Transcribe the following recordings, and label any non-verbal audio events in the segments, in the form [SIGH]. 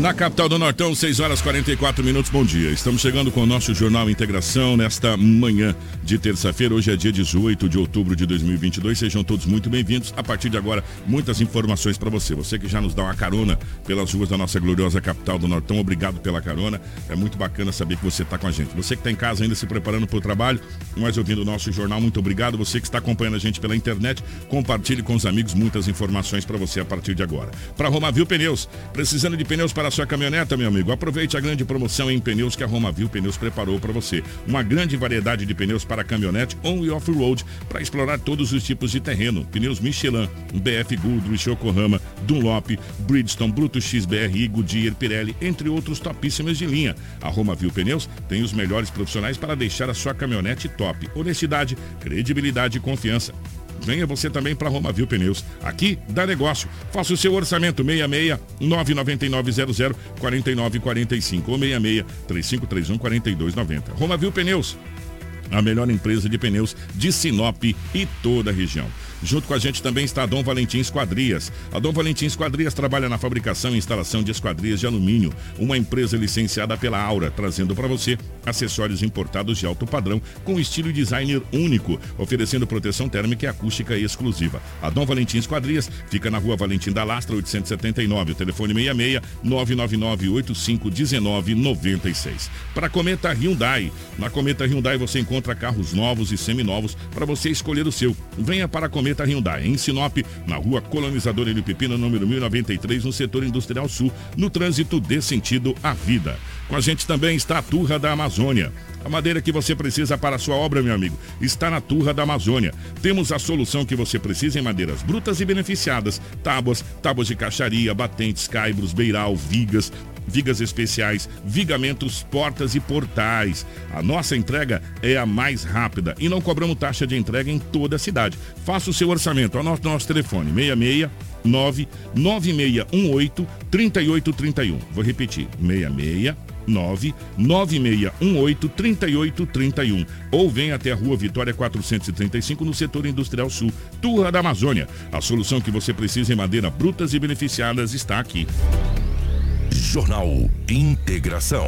Na capital do Nortão, 6 horas 44 minutos. Bom dia. Estamos chegando com o nosso Jornal Integração nesta manhã de terça-feira. Hoje é dia 18 de outubro de 2022. Sejam todos muito bem-vindos. A partir de agora, muitas informações para você. Você que já nos dá uma carona pelas ruas da nossa gloriosa capital do Nortão, obrigado pela carona. É muito bacana saber que você está com a gente. Você que está em casa ainda se preparando para o trabalho, mas ouvindo o nosso jornal, muito obrigado. Você que está acompanhando a gente pela internet, compartilhe com os amigos muitas informações para você a partir de agora. Para Romavil Pneus, precisando de pneus para sua caminhoneta, meu amigo? Aproveite a grande promoção em pneus que a Romavil Pneus preparou para você. Uma grande variedade de pneus para caminhonete on e off-road para explorar todos os tipos de terreno. Pneus Michelin, BF Goodrich, Yokohama, Dunlop, Bridgestone, Brutus XBRI, Goodyear, Pirelli, entre outros topíssimos de linha. A Romavil Pneus tem os melhores profissionais para deixar a sua caminhonete top. Honestidade, credibilidade e confiança. Venha você também para Romavil Pneus. Aqui dá negócio. Faça o seu orçamento 66 99900 4945 ou 66 3531 4290. Romavil Pneus a melhor empresa de pneus de Sinop e toda a região. Junto com a gente também está a Dom Valentim Esquadrias. A Dom Valentim Esquadrias trabalha na fabricação e instalação de esquadrias de alumínio, uma empresa licenciada pela Aura, trazendo para você acessórios importados de alto padrão com estilo e designer único, oferecendo proteção térmica e acústica exclusiva. A Dom Valentim Esquadrias fica na rua Valentim da Lastra, 879, o telefone 66 999 85 19 96. Para Cometa Hyundai. Na Cometa Hyundai você encontra carros novos e seminovos para você escolher o seu. Venha para a Cometa Cometa Hyundai, em Sinop, na rua Colonizador N. Pepino, número 1093, no setor industrial sul, no trânsito dê sentido à vida. Com a gente também está a Turra da Amazônia. A madeira que você precisa para a sua obra, meu amigo, está na Turra da Amazônia. Temos a solução que você precisa em madeiras brutas e beneficiadas: tábuas, tábuas de caixaria, batentes, caibros, beiral, vigas, vigas especiais, vigamentos, portas e portais. A nossa entrega é a mais rápida e não cobramos taxa de entrega em toda a cidade. Faça o seu orçamento. Anote nosso telefone: 66 99618 3831. Vou repetir: 66 99618 3831 ou vem até a Rua Vitória 435 no setor industrial sul, Turra da Amazônia. A solução que você precisa em madeira brutas e beneficiadas está aqui. Jornal Integração.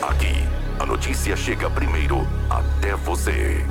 Aqui, a notícia chega primeiro até você.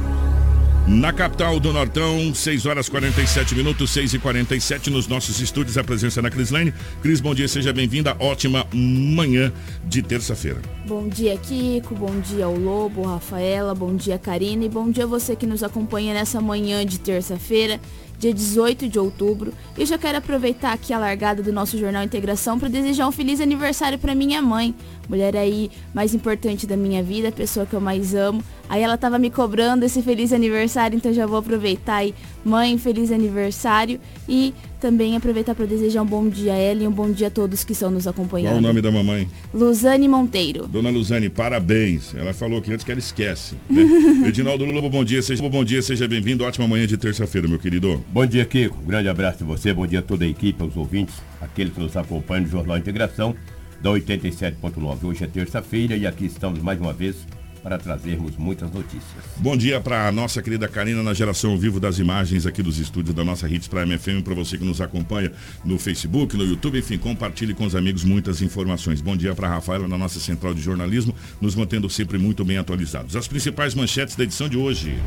Na capital do Nortão, 6 horas 47 minutos, 6 e 47 nos nossos estúdios, a presença da Cris Lane. Cris, bom dia, seja bem-vinda. Ótima manhã de terça-feira. Bom dia, Kiko. Bom dia ao Lobo, Rafaela. Bom dia, Karina. E bom dia a você que nos acompanha nessa manhã de terça-feira dia 18 de outubro. E já quero aproveitar aqui a largada do nosso Jornal Integração para desejar um feliz aniversário para minha mãe, mulher aí mais importante da minha vida, a pessoa que eu mais amo. Aí ela tava me cobrando esse feliz aniversário, então já vou aproveitar aí. Mãe, feliz aniversário e também aproveitar para desejar um bom dia a ela e um bom dia a todos que estão nos acompanhando. Qual o nome da mamãe? Luzane Monteiro. Dona Luzane, parabéns. Ela falou que antes que ela esquece. Né? [LAUGHS] Edinaldo Lobo, bom dia. Seja, bom dia, seja bem-vindo. Ótima manhã de terça-feira, meu querido. Bom dia, Kiko. Um grande abraço a você, bom dia a toda a equipe, aos ouvintes, aqueles que nos acompanham no Jornal Integração da 87.9. Hoje é terça-feira e aqui estamos mais uma vez para trazermos muitas notícias. Bom dia para a nossa querida Karina na geração vivo das imagens aqui dos estúdios da nossa Hits Prime FM, para você que nos acompanha no Facebook, no YouTube, enfim, compartilhe com os amigos muitas informações. Bom dia para a Rafaela na nossa central de jornalismo, nos mantendo sempre muito bem atualizados. As principais manchetes da edição de hoje.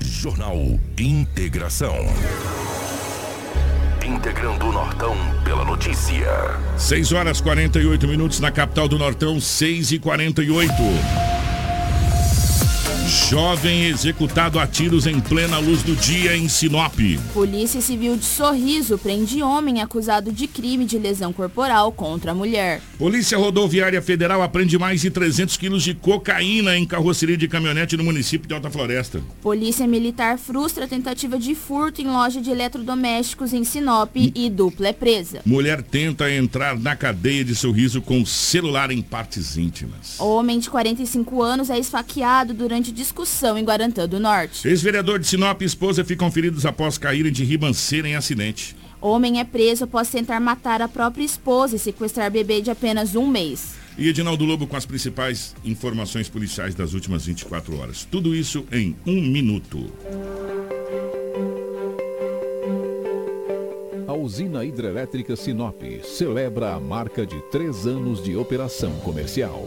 Jornal Integração. Integrando o Nortão pela notícia. 6 horas 48 minutos na capital do Nortão, 6 e 48 Jovem executado a tiros em plena luz do dia em Sinop. Polícia Civil de Sorriso prende homem acusado de crime de lesão corporal contra a mulher. Polícia Rodoviária Federal aprende mais de 300 quilos de cocaína em carroceria de caminhonete no município de Alta Floresta. Polícia Militar frustra tentativa de furto em loja de eletrodomésticos em Sinop e dupla é presa. Mulher tenta entrar na cadeia de sorriso com celular em partes íntimas. Homem de 45 anos é esfaqueado durante discussão em Guarantã do Norte. Ex-vereador de Sinop e esposa ficam feridos após caírem de ribanceira em acidente. Homem é preso após tentar matar a própria esposa e sequestrar bebê de apenas um mês. E Edinaldo Lobo com as principais informações policiais das últimas 24 horas. Tudo isso em um minuto. A usina hidrelétrica Sinop celebra a marca de três anos de operação comercial.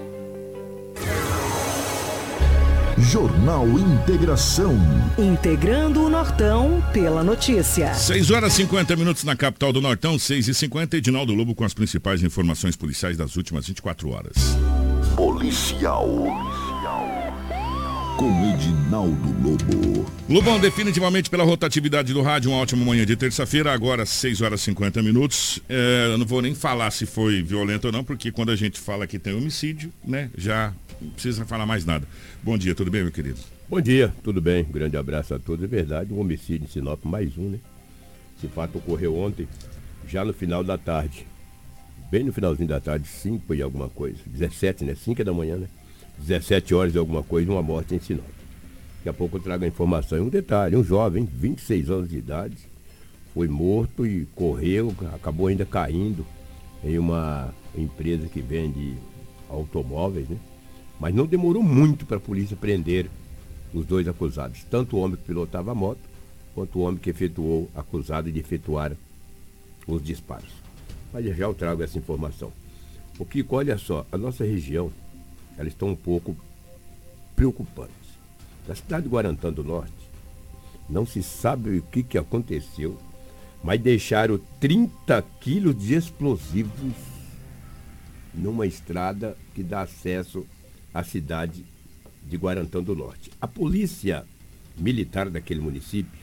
Jornal Integração. Integrando o Nortão pela notícia. 6 horas e 50 minutos na capital do Nortão, 6 e 50 Edinaldo Lobo com as principais informações policiais das últimas 24 horas. Policial. Com Edinaldo Lobo. Lobão, definitivamente pela rotatividade do rádio, uma ótima manhã de terça-feira, agora 6 horas e 50 minutos. É, eu não vou nem falar se foi violento ou não, porque quando a gente fala que tem homicídio, né, já não precisa falar mais nada. Bom dia, tudo bem, meu querido? Bom dia, tudo bem? Um grande abraço a todos. É verdade, um homicídio em Sinop, mais um, né? Esse fato ocorreu ontem, já no final da tarde. Bem no finalzinho da tarde, 5 e alguma coisa. 17, né? 5 da manhã, né? 17 horas e alguma coisa, uma morte em Sinop. Daqui a pouco eu trago a informação. E um detalhe, um jovem, 26 anos de idade, foi morto e correu, acabou ainda caindo em uma empresa que vende automóveis, né? Mas não demorou muito para a polícia prender os dois acusados, tanto o homem que pilotava a moto, quanto o homem que efetuou, acusado de efetuar os disparos. Mas já eu trago essa informação. O que, olha só, a nossa região, ela está um pouco preocupante. Na cidade de Guarantã do Norte, não se sabe o que, que aconteceu, mas deixaram 30 quilos de explosivos numa estrada que dá acesso a cidade de Guarantã do Norte. A polícia militar daquele município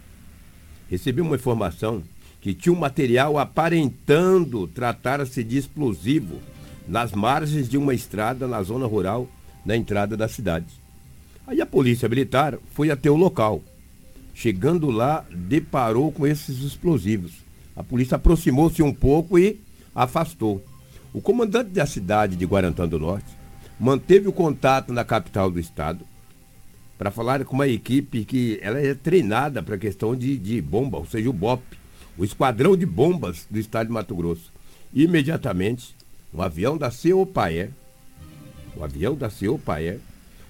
recebeu uma informação que tinha um material aparentando tratar-se de explosivo nas margens de uma estrada na zona rural, na entrada da cidade. Aí a polícia militar foi até o local. Chegando lá, deparou com esses explosivos. A polícia aproximou-se um pouco e afastou. O comandante da cidade de Guarantã do Norte manteve o contato na capital do estado para falar com uma equipe que ela é treinada para a questão de, de bomba, ou seja, o BOP, o Esquadrão de Bombas do estado de Mato Grosso. Imediatamente, um avião da CEOPAER, o avião da CEOPAER,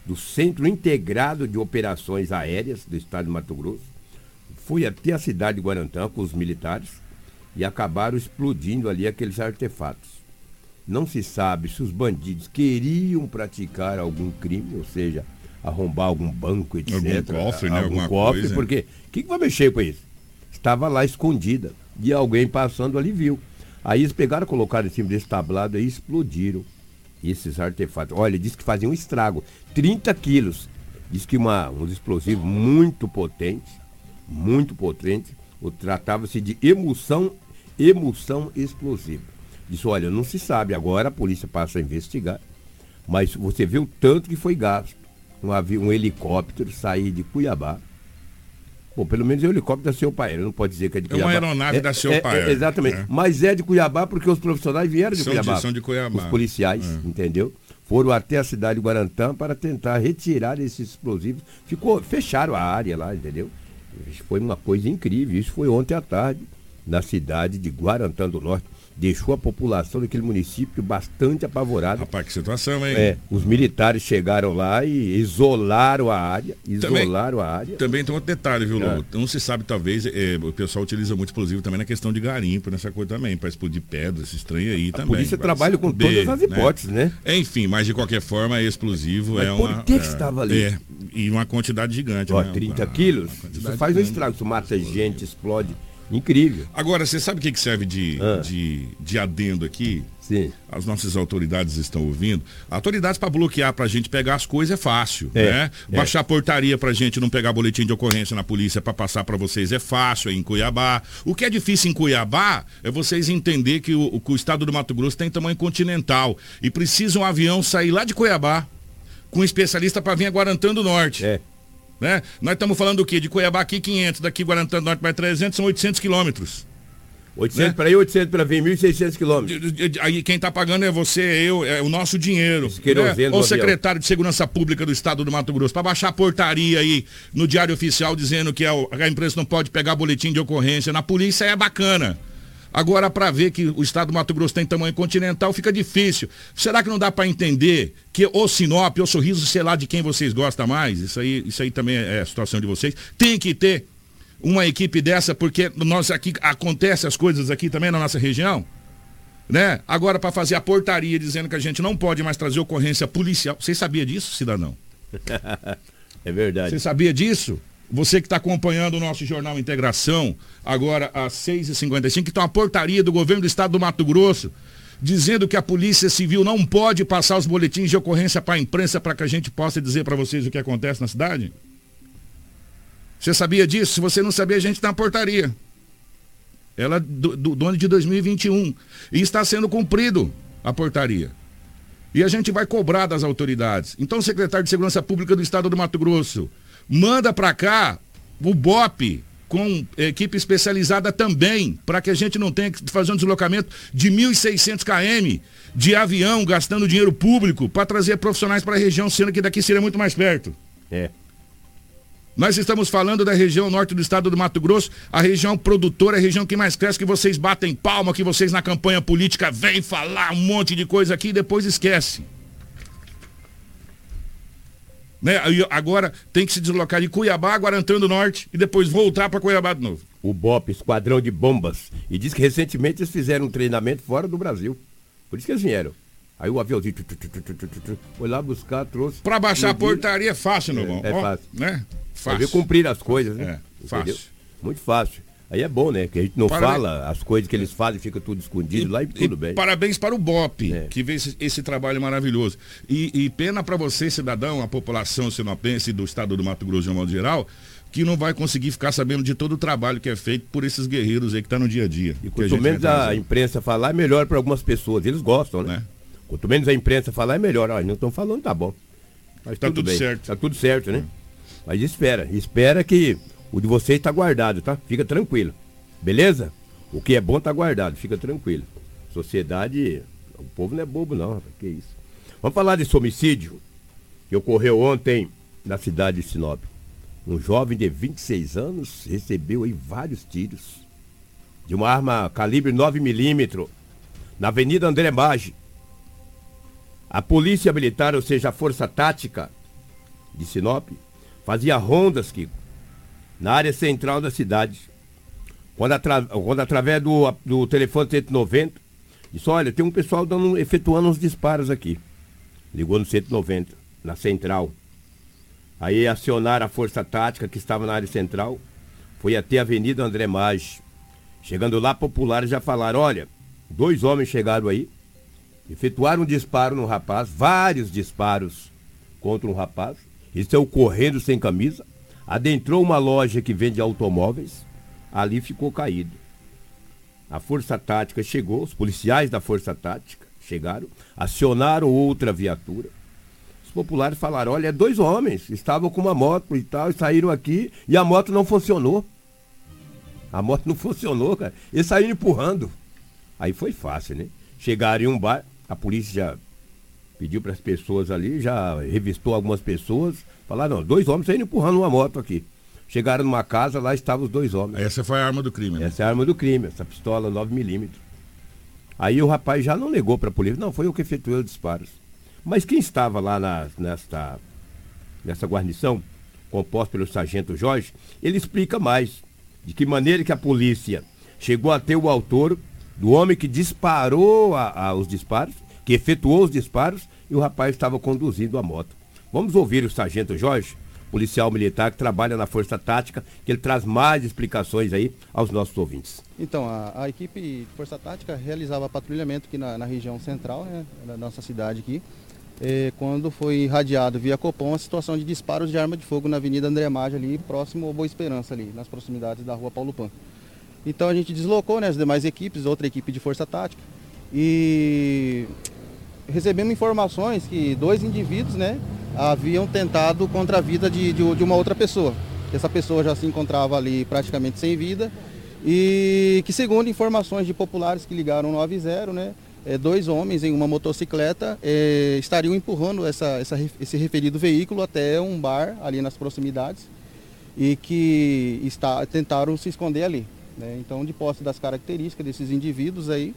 do Centro Integrado de Operações Aéreas do estado de Mato Grosso, foi até a cidade de Guarantã com os militares e acabaram explodindo ali aqueles artefatos. Não se sabe se os bandidos queriam praticar algum crime, ou seja, arrombar algum banco, etc. Algum cofre, né? Algum Alguma cofre, coisa. porque o que, que vai mexer com isso? Estava lá escondida e alguém passando ali viu. Aí eles pegaram, colocaram em cima desse tablado e explodiram esses artefatos. Olha, diz que faziam um estrago. 30 quilos. Diz que uma, um explosivo muito potente, muito potente. Tratava-se de emulsão, emulsão explosiva. Disse, olha, não se sabe, agora a polícia passa a investigar. Mas você vê o tanto que foi gasto. Um, avião, um helicóptero sair de Cuiabá. Bom, pelo menos é o helicóptero da seu pai. Não pode dizer que é de É uma Cuiabá. aeronave da seu pai, exatamente. é. Mas é de Cuiabá porque os profissionais vieram de São de- Cuiabá. são de Cuiabá. Os policiais, É. entendeu? foram até a cidade de Guarantã para tentar retirar esses explosivos. Ficou, fecharam a área lá, entendeu? Isso foi uma coisa incrível. Isso foi ontem à tarde, na cidade de Guarantã do Norte deixou a população daquele município bastante apavorada. Rapaz, que situação, hein? É, os militares chegaram lá e isolaram a área, isolaram também, a área. Também tem outro detalhe, viu, Lobo? É. Não se sabe, talvez, é, o pessoal utiliza muito explosivo também na questão de garimpo, nessa coisa também, para explodir pedras, trem aí a também. A polícia trabalha com todas as né? hipóteses, né? né? Enfim, mas de qualquer forma, é explosivo mas é por uma... que, que é, estava ali? É, e uma quantidade gigante, Ó, né? 30 quilos, isso faz um estrago, isso mata gente, explode. Incrível. Agora, você sabe o que, serve de, ah. de, de adendo aqui? Sim. As nossas autoridades estão ouvindo. Autoridades para bloquear para a gente pegar as coisas é fácil, é, né? É. Baixar portaria para a gente não pegar boletim de ocorrência na polícia para passar para vocês é fácil, é em Cuiabá. O que é difícil em Cuiabá é vocês entender que o, que o estado do Mato Grosso tem tamanho continental e precisa um avião sair lá de Cuiabá com um especialista para vir a Guarantã do Norte. É. Né? Nós estamos falando do quê? De Cuiabá aqui 500, daqui Guarantã do Norte mais 300, são 800 quilômetros. 800 né? para ir, 800 para vir, 1.600 quilômetros. Aí quem está pagando é você, eu, é o nosso dinheiro. Né? Ou o secretário de Segurança Pública do Estado do Mato Grosso, para baixar a portaria aí no Diário Oficial dizendo que a, a imprensa não pode pegar boletim de ocorrência na polícia é bacana. Agora, para ver que o estado do Mato Grosso tem tamanho continental, fica difícil. Será que não dá para entender que o Sinop, o Sorriso, sei lá de quem vocês gostam mais, isso aí, isso aí também é a situação de vocês, tem que ter uma equipe dessa, porque nós aqui acontece as coisas aqui também na nossa região? Né? Agora, para fazer a portaria dizendo que a gente não pode mais trazer ocorrência policial. Você sabia disso, cidadão? [LAUGHS] é verdade. Você sabia disso? Você que está acompanhando o nosso Jornal Integração, agora às 6h55, que está uma portaria do governo do estado do Mato Grosso, dizendo que a Polícia Civil não pode passar os boletins de ocorrência para a imprensa para que a gente possa dizer para vocês o que acontece na cidade? Você sabia disso? Se você não sabia, a gente está na portaria. Ela é do, do, do ano de 2021. E está sendo cumprido a portaria. E a gente vai cobrar das autoridades. Então, secretário de Segurança Pública do Estado do Mato Grosso, manda para cá o BOP com equipe especializada também, para que a gente não tenha que fazer um deslocamento de 1.600 km de avião, gastando dinheiro público para trazer profissionais para a região, sendo que daqui seria muito mais perto. É. Nós estamos falando da região norte do estado do Mato Grosso, a região produtora, a região que mais cresce, que vocês batem palma, que vocês na campanha política vêm falar um monte de coisa aqui e depois esquece. Né? Agora tem que se deslocar de Cuiabá, Guarantã do Norte e depois voltar para Cuiabá de novo. O BOP, Esquadrão de Bombas. E diz que recentemente eles fizeram um treinamento fora do Brasil. Por isso que eles vieram. Aí o aviãozinho tu, tu, tu, foi lá buscar, trouxe. Para baixar a portaria é fácil, meu irmão. É, é fácil. Né? Fácil. Ver cumprir as coisas, né? É, fácil. Muito fácil. Aí é bom, né? Que a gente não parabéns. fala as coisas que eles fazem, fica tudo escondido e, lá e tudo e bem. Parabéns para o BOP, é. que fez esse, esse, trabalho maravilhoso. E, e pena para você, cidadão, a população sinopense do estado do Mato Grosso de um modo geral, que não vai conseguir ficar sabendo de todo o trabalho que é feito por esses guerreiros aí que estão tá no dia a dia. E quanto menos a, a imprensa falar, é melhor para algumas pessoas. Eles gostam, né? É. Quanto menos a imprensa falar, é melhor. Ó, não estão falando, tá bom. Mas tá tudo, tudo certo. Tá tudo certo, né? Mas espera, espera que o de vocês está guardado, tá? Fica tranquilo. Beleza? O que é bom está guardado, fica tranquilo. Sociedade, o povo não é bobo não, rapaz, que isso. Vamos falar desse homicídio que ocorreu ontem na cidade de Sinop. Um jovem de 26 anos recebeu aí vários tiros de uma arma calibre 9mm na Avenida André Maggi. A polícia militar, ou seja, a força tática de Sinop, fazia rondas, Kiko, na área central da cidade. Quando, atra, quando através do, do telefone 190, disse, olha, tem um pessoal dando, efetuando uns disparos aqui. Ligou no 190, na central. Aí acionaram a força tática que estava na área central, foi até a Avenida André Maggi. Chegando lá, populares já falaram, olha, dois homens chegaram aí, efetuaram um disparo no rapaz, vários disparos contra um rapaz, Ele saiu correndo sem camisa, adentrou uma loja que vende automóveis, ali ficou caído. A Força Tática chegou, os policiais da Força Tática chegaram, acionaram outra viatura. Os populares falaram: olha, dois homens estavam com uma moto e tal, e saíram aqui e a moto não funcionou. A moto não funcionou, cara. Eles saíram empurrando. Aí foi fácil, né? Chegaram em um bar, a polícia já pediu para as pessoas ali, já revistou algumas pessoas, falaram, não, dois homens saindo empurrando uma moto aqui. Chegaram numa casa, lá estavam os dois homens. Essa foi a arma do crime, né? Essa é a arma do crime, essa pistola 9mm. Aí o rapaz já não negou para a polícia, não, foi eu que efetuei os disparos. Mas quem estava lá na, nesta, nessa guarnição, composta pelo sargento Jorge, ele explica mais de que maneira que a polícia chegou a ter o autor do homem que disparou a, a, os disparos, que efetuou os disparos, e o rapaz estava conduzindo a moto. Vamos ouvir o sargento Jorge, policial militar que trabalha na Força Tática, que ele traz mais explicações aí aos nossos ouvintes. Então, a, a equipe de Força Tática realizava patrulhamento aqui na, na região central, né, da nossa cidade aqui, quando foi irradiado via Copom a situação de disparos de arma de fogo na Avenida André Maggi, ali próximo ao Boa Esperança, ali, nas proximidades da rua Paulo Pan. Então a gente deslocou né, as demais equipes, outra equipe de força tática, e recebemos informações que dois indivíduos né, haviam tentado contra a vida de, de, de uma outra pessoa. Essa pessoa já se encontrava ali praticamente sem vida e que segundo informações de populares que ligaram no 90, né, é, dois homens em uma motocicleta é, estariam empurrando essa, essa, esse referido veículo até um bar ali nas proximidades e que está, tentaram se esconder ali. Né? Então, de posse das características desses indivíduos aí,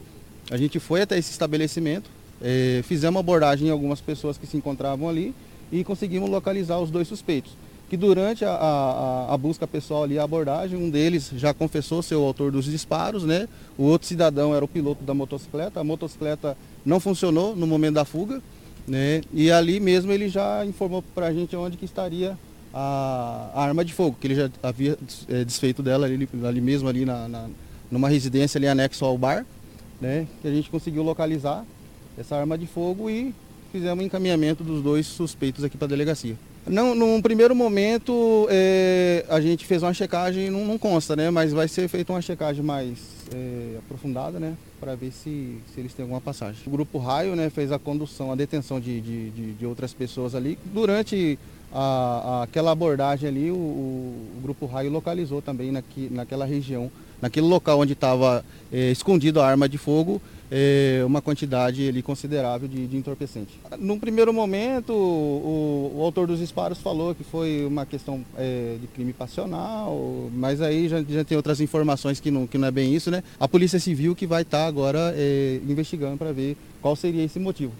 a gente foi até esse estabelecimento, é, fizemos abordagem em algumas pessoas que se encontravam ali e conseguimos localizar os dois suspeitos que durante a, a, a, busca pessoal ali, a abordagem, um deles já confessou ser o autor dos disparos, né? O outro cidadão era o piloto da motocicleta, a motocicleta não funcionou no momento da fuga, né? E ali mesmo ele já informou para a gente onde que estaria a, a, arma de fogo, que ele já havia é, desfeito dela ali, ali mesmo, ali na, na, numa residência ali anexo ao bar, né? Que a gente conseguiu localizar essa arma de fogo e fizemos encaminhamento dos dois suspeitos aqui para a delegacia. Não, num primeiro momento é, a gente fez uma checagem, não, não, consta, né? Mas vai ser feita uma checagem mais é, aprofundada, né? Para ver se, se eles têm alguma passagem. O grupo Raio né, fez a condução, a detenção de, de, de, de outras pessoas ali. Durante a, a, aquela abordagem ali, o, o, Grupo Raio localizou também naqui, naquela região, naquele local onde estava é, escondido a arma de fogo, é, uma quantidade ali, considerável de, de entorpecente. Num primeiro momento, o, o, autor dos disparos falou que foi uma questão é, de crime passional, mas aí já, já, tem outras informações que não, que não é bem isso, né? A Polícia Civil que vai estar tá agora é, investigando para ver qual seria esse motivo.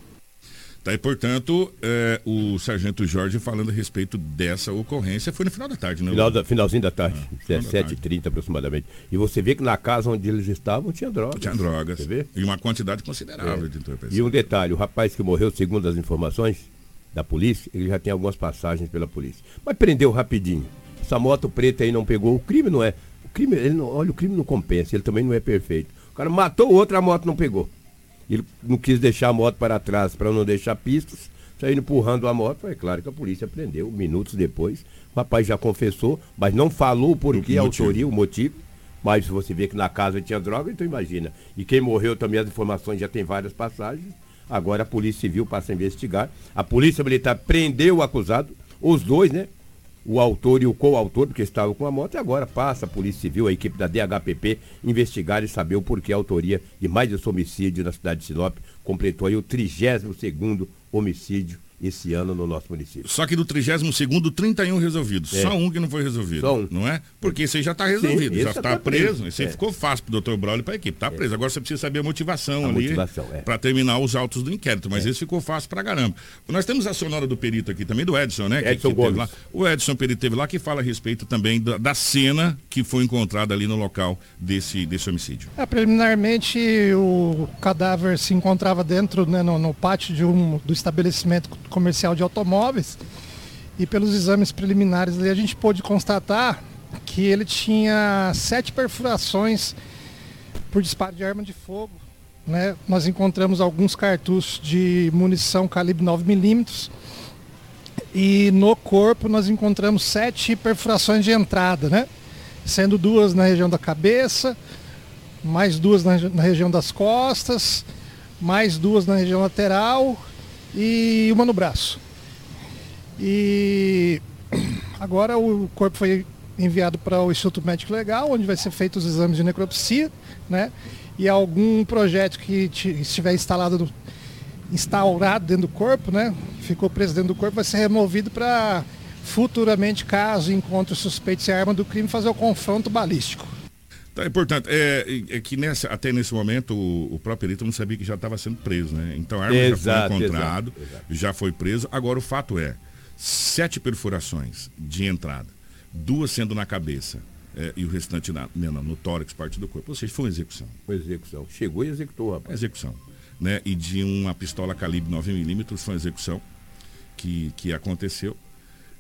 Tá, e, portanto, é, o sargento Jorge falando a respeito dessa ocorrência foi no final da tarde, né? Final da, finalzinho da tarde, ah, 17h30 aproximadamente. E você vê que na casa onde eles estavam tinha drogas. Tinha drogas. Você vê? E uma quantidade considerável é. de entorpecentes. E um detalhe, o rapaz que morreu, segundo as informações da polícia, ele já tem algumas passagens pela polícia. Mas prendeu rapidinho. Essa moto preta aí não pegou. O crime não é. O crime, ele não, olha, o crime não compensa, ele também não é perfeito. O cara matou o outro, a moto não pegou. Ele não quis deixar a moto para trás para não deixar pistas, saindo empurrando a moto. É claro que a polícia prendeu minutos depois. O rapaz já confessou, mas não falou por que a autoria, o motivo. Mas você vê que na casa tinha droga, então imagina. E quem morreu também, as informações já tem várias passagens. Agora a Polícia Civil passa a investigar. A Polícia Militar prendeu o acusado, os dois, né? O autor e o coautor, porque estavam com a moto, e agora passa a Polícia Civil, a equipe da DHPP, investigar e saber o porquê a autoria de mais esse homicídio na cidade de Sinop. Completou aí o 32 segundo homicídio esse ano no nosso município. Só que do 32º, 31 resolvidos. É. Só um que não foi resolvido. Só um. Não é? Porque esse aí já está resolvido, Sim, já está tá preso. preso. Esse aí é. ficou fácil para o doutor Braulio e para a equipe. Está é. preso. Agora você precisa saber a motivação a ali é. para terminar os autos do inquérito. Mas é. esse ficou fácil para caramba. Nós temos a sonora do perito aqui também, do Edson, né? Edson que, que. Lá. O Edson Perito teve lá que fala a respeito também da, da, cena que foi encontrada ali no local desse, desse homicídio. É, preliminarmente, o cadáver se encontrava dentro, né, no, no pátio de um, do estabelecimento comercial de automóveis e pelos exames preliminares ali a gente pôde constatar que ele tinha sete perfurações por disparo de arma de fogo. Né? Nós encontramos alguns cartuchos de munição calibre 9mm e no corpo nós encontramos sete perfurações de entrada, né? sendo duas na região da cabeça, mais duas na, na região das costas, mais duas na região lateral e uma no braço. E [CLEARS THROAT] agora o corpo foi enviado para o Instituto Médico Legal, onde vai ser feito os exames de necropsia, né? E algum projeto que estiver instalado instaurado dentro do corpo, né? Ficou preso dentro do corpo, vai ser removido para futuramente, caso encontre suspeitos e arma do crime, fazer o confronto balístico. Tá, é importante. É, é que nessa, até nesse momento o, o próprio perito não sabia que já estava sendo preso, né? Então a arma Exato, já foi encontrado, exato, exato. já foi preso. Agora o fato é, sete perfurações de entrada, duas sendo na cabeça é, e o restante na, né, no, tórax, parte do corpo. Ou seja, foi uma execução. Foi execução. Chegou e executou, rapaz. execução. Né? E de uma pistola calibre 9mm foi uma execução que, que aconteceu.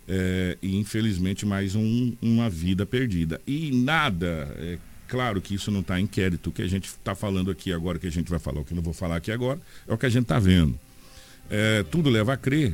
É, e infelizmente mais um- uma vida perdida. E nada, é claro que isso não está em inquérito, o que a gente está falando aqui agora, que a gente vai falar, o que não vou falar aqui agora, é o que a gente está vendo. É, tudo leva a crer,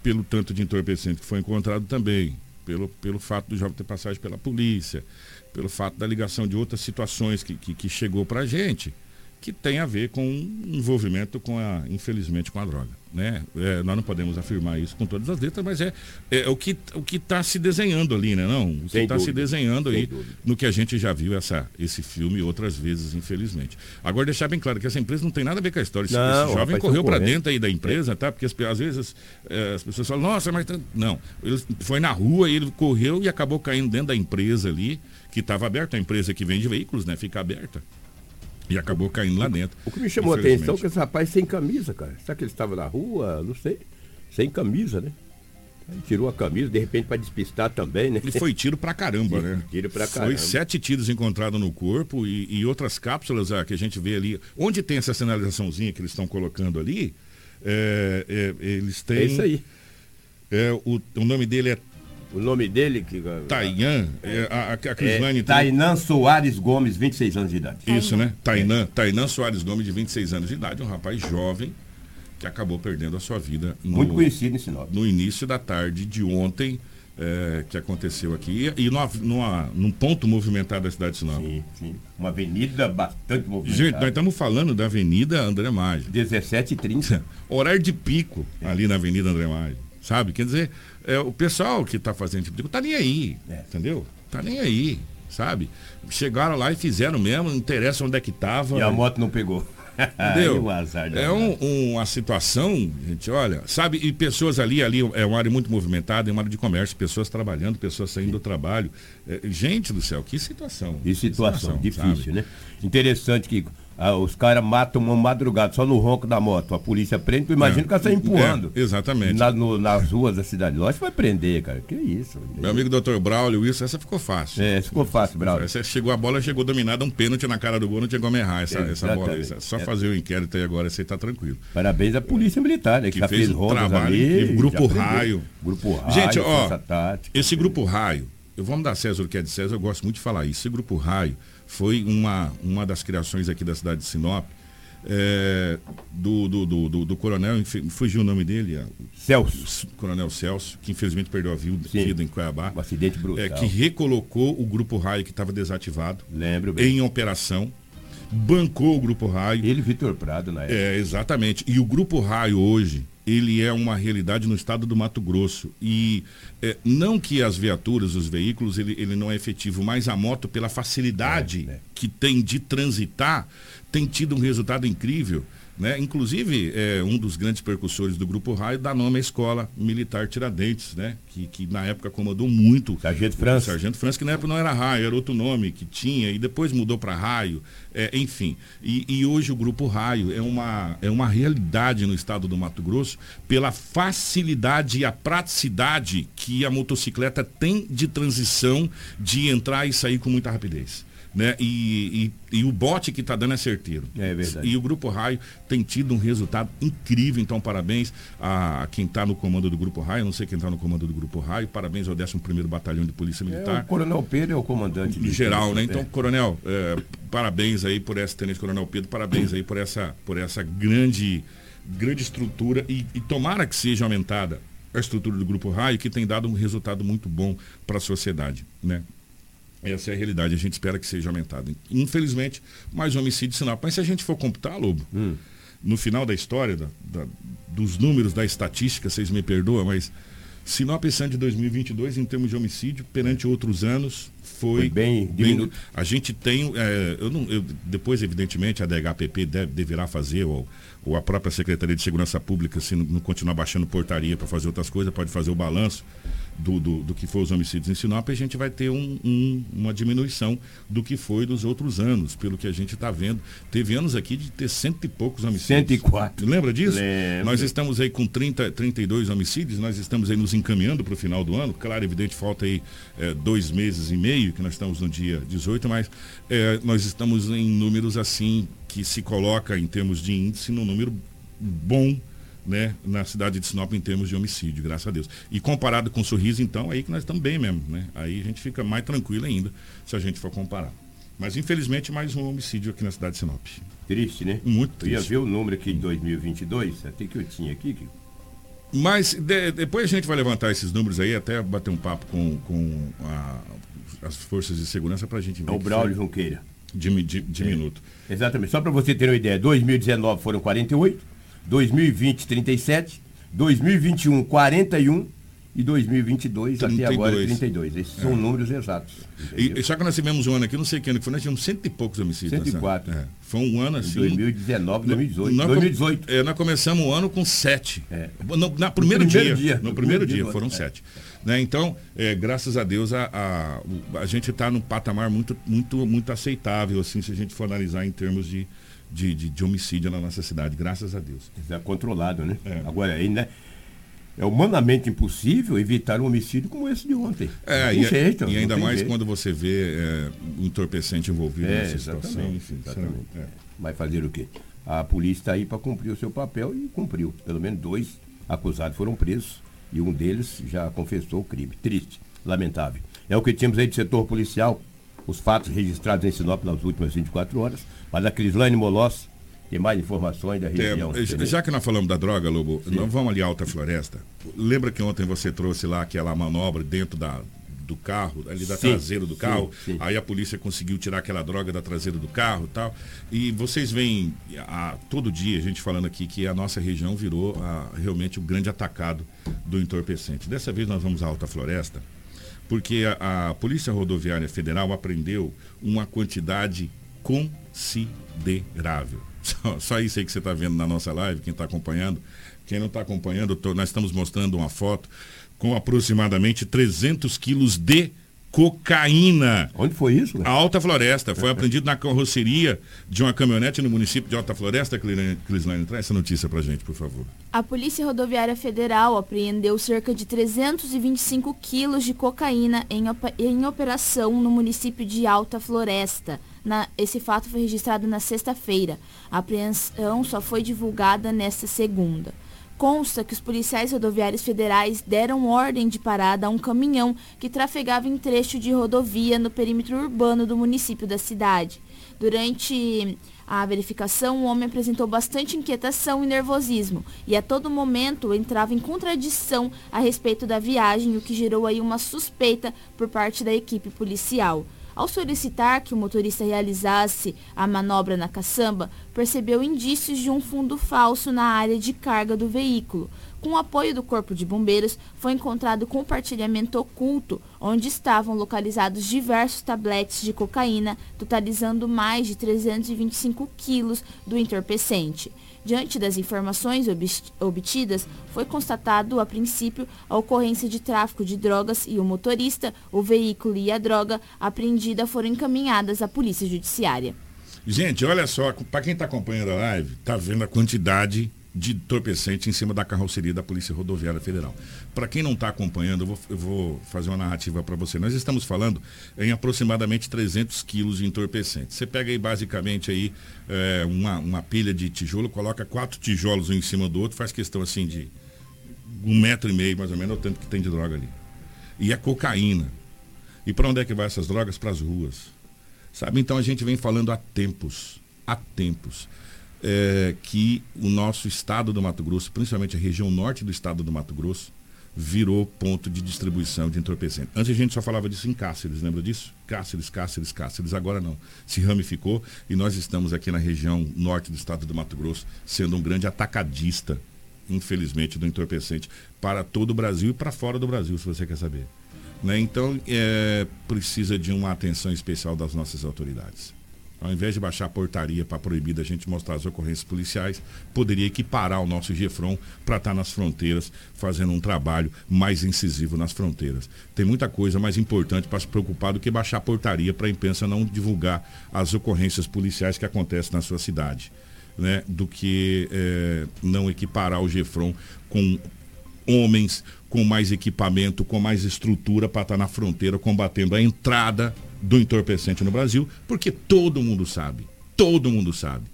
pelo tanto de entorpecente que foi encontrado também, pelo, pelo fato do jovem ter passagem pela polícia, pelo fato da ligação de outras situações que, que, que chegou para a gente, que tem a ver com envolvimento com a, infelizmente, com a droga. Né? É, nós não podemos afirmar isso com todas as letras, mas é, é o que o que está se desenhando ali, né? Não, o que está se desenhando aí no que a gente já viu essa, esse filme outras vezes, infelizmente. Agora deixar bem claro que essa empresa não tem nada a ver com a história. Esse, Não, esse jovem correu para dentro aí da empresa, tá? Porque as às vezes eh, as pessoas falam, nossa, mas tá-" não. Ele foi na rua, ele correu e acabou caindo dentro da empresa ali, que estava aberta, a empresa que vende veículos, né? Fica aberta. E acabou caindo lá dentro. O que me chamou a atenção é que esse rapaz sem camisa, cara. Será que ele estava na rua? Não sei. Sem camisa, né? Ele tirou a camisa, de repente, para despistar também, né? Ele foi tiro pra caramba, né? Tiro pra Foi caramba. sete tiros encontrados no corpo e, e outras cápsulas ah, que a gente vê ali. Onde tem essa sinalizaçãozinha que eles estão colocando ali, é, é, eles têm. É isso aí. é, o, o nome dele é O nome dele que. Tainan. é, a, a, a Crislane É, tem- Tainan Soares Gomes, 26 anos de idade. Isso, né? Tainan, Tainan Soares Gomes, de 26 anos de idade, um rapaz jovem que acabou perdendo a sua vida no, Muito conhecido em Sinop. no início da tarde de ontem, é, que aconteceu aqui, e numa, numa- num ponto movimentado da cidade de Sinop. Sim, sim. Uma avenida bastante movimentada. Gente, nós estamos falando da Avenida André Maggi. 17h30. [LAUGHS] Horário de pico ali na Avenida André Maggi. Sabe? Quer dizer, é, o pessoal que está fazendo tipo de coisa tá nem aí. É. Entendeu? Tá nem aí. Sabe? Chegaram lá e fizeram mesmo, não interessa onde é que tava. E a moto não pegou. [LAUGHS] Entendeu? É um- uma situação, gente, olha, sabe, e pessoas ali, ali é uma área muito movimentada, é uma área de comércio, pessoas trabalhando, pessoas saindo do trabalho. É, gente do céu, que situação. Que situação, sabe? difícil, né? Interessante que ah, os caras matam uma madrugada só no ronco da moto. A polícia prende, tu imagina É. que ela sai empurrando. É, exatamente. Na- no- nas ruas da cidade. Lógico vai prender, cara. Que isso? Meu amigo Dr. Braulio, isso, essa ficou fácil. É, ficou fácil, Bravo. Essa chegou a bola, chegou dominada, um pênalti na cara do gol, não tinha como errar essa, essa bola. É só fazer o inquérito aí agora, você tá tranquilo. Parabéns à Polícia Militar, né? Que, Que já fez fez um rondas trabalho ali. Grupo. Raio. Grupo Raio, Gente, ó, Tática. Esse grupo raio, eu vamos dar César o que é de César, eu gosto muito de falar isso. Esse grupo raio foi uma, uma das criações aqui da cidade de Sinop, é, do, do, do, do- coronel, fugiu o nome dele, é, Celso. o coronel Celso, que infelizmente perdeu a vida, Sim. vida em Cuiabá, Um acidente brutal. é, que recolocou o grupo raio que estava desativado Lembro bem. em operação, bancou o grupo raio. Ele, Vitor Prado, na época. É, exatamente. E o Grupo Raio hoje, ele é uma realidade no estado do Mato Grosso. E é, não que as viaturas, os veículos, ele, ele não é efetivo, mas a moto, pela facilidade É, é. que tem de transitar, tem tido um resultado incrível. Né? Inclusive, é, um dos grandes percussores do Grupo Raio dá nome à Escola Militar Tiradentes, né? que, que na época comandou muito. Sargento França. Sargento França, que na época não era Raio, era outro nome que tinha, e depois mudou para Raio, é, enfim. E, e hoje o Grupo Raio é uma, é uma realidade no estado do Mato Grosso pela facilidade e a praticidade que a motocicleta tem de transição, de entrar e sair com muita rapidez. Né? E, e, e o bote que está dando é certeiro. É verdade. E o Grupo Raio tem tido um resultado incrível, então parabéns a quem está no comando do Grupo Raio, não sei quem está no comando do Grupo Raio, parabéns ao 11º Batalhão de Polícia É, Militar. o Coronel Pedro é o comandante. De geral, né? tudo. Então, coronel, é, parabéns aí por essa, Tenente Coronel Pedro, parabéns aí por essa, por essa grande, grande estrutura e, e tomara que seja aumentada a estrutura do Grupo Raio, que tem dado um resultado muito bom para a sociedade, né? Essa é a realidade, a gente espera que seja aumentado. Infelizmente, mais um homicídio Sinop. Mas se a gente for computar, Lobo, Hum. no final da história, da- da- dos números da estatística, vocês me perdoam, mas Sinop esse ano de 2022, em termos de homicídio, perante outros anos, foi, foi bem diminuto. A gente tem, é, eu não, eu, depois evidentemente a DHPP deve, deverá fazer, ou, ou a própria Secretaria de Segurança Pública, se não, continuar baixando portaria para fazer outras coisas, pode fazer o balanço do, do, do, que foi os homicídios em Sinop, a gente vai ter um, um, uma diminuição do que foi dos outros anos, pelo que a gente está vendo. Teve anos aqui de ter cento e poucos homicídios. 104. Lembra disso? Lembra. Nós estamos aí com 30, 32 homicídios, nós estamos aí nos encaminhando para o final do ano. Claro, evidente, falta aí é, dois meses e meio, que nós estamos no dia 18, mas é, nós estamos em números assim que se coloca em termos de índice num número bom né, na cidade de Sinop em termos de homicídio, graças a Deus. E comparado com o Sorriso, então, aí que nós estamos bem mesmo, né? Aí a gente fica mais tranquilo ainda, se a gente for comparar. Mas infelizmente mais um homicídio aqui na cidade de Sinop. Triste, né? Muito triste. Eu ia ver o número aqui de 2022, até que eu tinha aqui. Que... Mas de, depois a gente vai levantar esses números aí, até bater um papo com, com a, as forças de segurança para a gente ver. É o Braulio Junqueira. De, de, de é. minuto. Exatamente. Só para você ter uma ideia, 2019 foram 48, 2020, 37, 2021, 41 e 2022 32. até agora 32. Esses é. são números exatos. E, só que nós tivemos um ano aqui, não sei que ano que foi, nós tivemos cento e poucos homicídios. 104. É. Foi um ano assim. 2019, 2018. Nós, 2018. É, nós começamos o ano com sete. É. No, na primeiro, no primeiro dia, dia, No, primeiro, dia, dia foram sete. Né? Então, é, graças a Deus, a, a, a gente está num patamar muito, muito, muito aceitável, assim, se a gente for analisar em termos de, de, de, de homicídio na nossa cidade, graças a Deus. É controlado, né? É. Agora, ainda é humanamente impossível evitar um homicídio como esse de ontem. É, e, é- jeito, e, ainda mais jeito. quando você vê é, um entorpecente envolvido é, nessa situação. Enfim, exatamente. É. Vai fazer o quê? A polícia está aí para cumprir o seu papel e cumpriu. Pelo menos dois acusados foram presos e um deles já confessou o crime. Triste, lamentável. É o que tínhamos aí de setor policial, os fatos registrados em Sinop nas últimas 24 horas. Mas a Crislane Molossi tem mais informações da região. É, já que nós falamos da droga, Lobo, Sim. nós vamos ali à Alta Floresta. Lembra que ontem você trouxe lá aquela manobra dentro da, do carro, ali da sim, traseira do carro. Sim, sim. Aí a polícia conseguiu tirar aquela droga da traseira do carro e tal. E vocês veem a, todo dia a gente falando aqui que a nossa região virou a, realmente o grande atacado do entorpecente. Dessa vez nós vamos à Alta Floresta, porque a, a Polícia Rodoviária Federal apreendeu uma quantidade considerável. [LAUGHS] Só, só isso aí que você está vendo na nossa live, quem está acompanhando. Quem não está acompanhando, tô, nós estamos mostrando uma foto com aproximadamente 300 quilos de cocaína. Onde foi isso? A Alta Floresta. Foi apreendido na carroceria de uma caminhonete no município de Alta Floresta. Crislane, traz essa notícia pra gente, por favor. A Polícia Rodoviária Federal apreendeu cerca de 325 quilos de cocaína em, em operação no município de Alta Floresta. Na, esse fato foi registrado na sexta-feira. A apreensão só foi divulgada nesta segunda. Consta que os policiais rodoviários federais deram ordem de parada a um caminhão que trafegava em trecho de rodovia no perímetro urbano do município da cidade. Durante a verificação, o homem apresentou bastante inquietação e nervosismo e a todo momento entrava em contradição a respeito da viagem, o que gerou aí uma suspeita por parte da equipe policial. Ao solicitar que o motorista realizasse a manobra na caçamba, percebeu indícios de um fundo falso na área de carga do veículo. Com o apoio do Corpo de Bombeiros, foi encontrado compartilhamento oculto, onde estavam localizados diversos tabletes de cocaína, totalizando mais de 325 quilos do entorpecente. Diante das informações obtidas, foi constatado, a princípio, a ocorrência de tráfico de drogas e o motorista, o veículo e a droga apreendida foram encaminhadas à Polícia Judiciária. Gente, olha só, para quem está acompanhando a live, está vendo a quantidade de entorpecente em cima da carroceria da Polícia Rodoviária Federal. Para quem não está acompanhando, eu vou, eu vou, fazer uma narrativa para você. Nós estamos falando em aproximadamente 300 quilos de entorpecente. Você pega aí basicamente aí é, uma, uma pilha de tijolo, coloca quatro tijolos um em cima do outro, faz questão assim de um metro e meio mais ou menos, é o tanto que tem de droga ali. E é cocaína. E para onde é que vai essas drogas? Para as ruas. Sabe? Então a gente vem falando há tempos, há tempos é, que o nosso estado do Mato Grosso, principalmente a região norte do estado do Mato Grosso, virou ponto de distribuição de entorpecente. Antes a gente só falava disso em Cáceres, lembra disso? Cáceres, Cáceres, Cáceres. Agora não. Se ramificou e nós estamos aqui na região norte do estado do Mato Grosso sendo um grande atacadista, infelizmente, do entorpecente para todo o Brasil e para fora do Brasil, se você quer saber. Né? Então, é, precisa de uma atenção especial das nossas autoridades. Ao invés de baixar a portaria para proibir da gente mostrar as ocorrências policiais, poderia equiparar o nosso GEFRON para estar tá nas fronteiras, fazendo um trabalho mais incisivo nas fronteiras. Tem muita coisa mais importante para se preocupar do que baixar a portaria para a imprensa não divulgar as ocorrências policiais que acontecem na sua cidade. Né, do que é, não equiparar o GEFRON com homens com mais equipamento, com mais estrutura para estar tá na fronteira combatendo a entrada do entorpecente no Brasil, porque todo mundo sabe, todo mundo sabe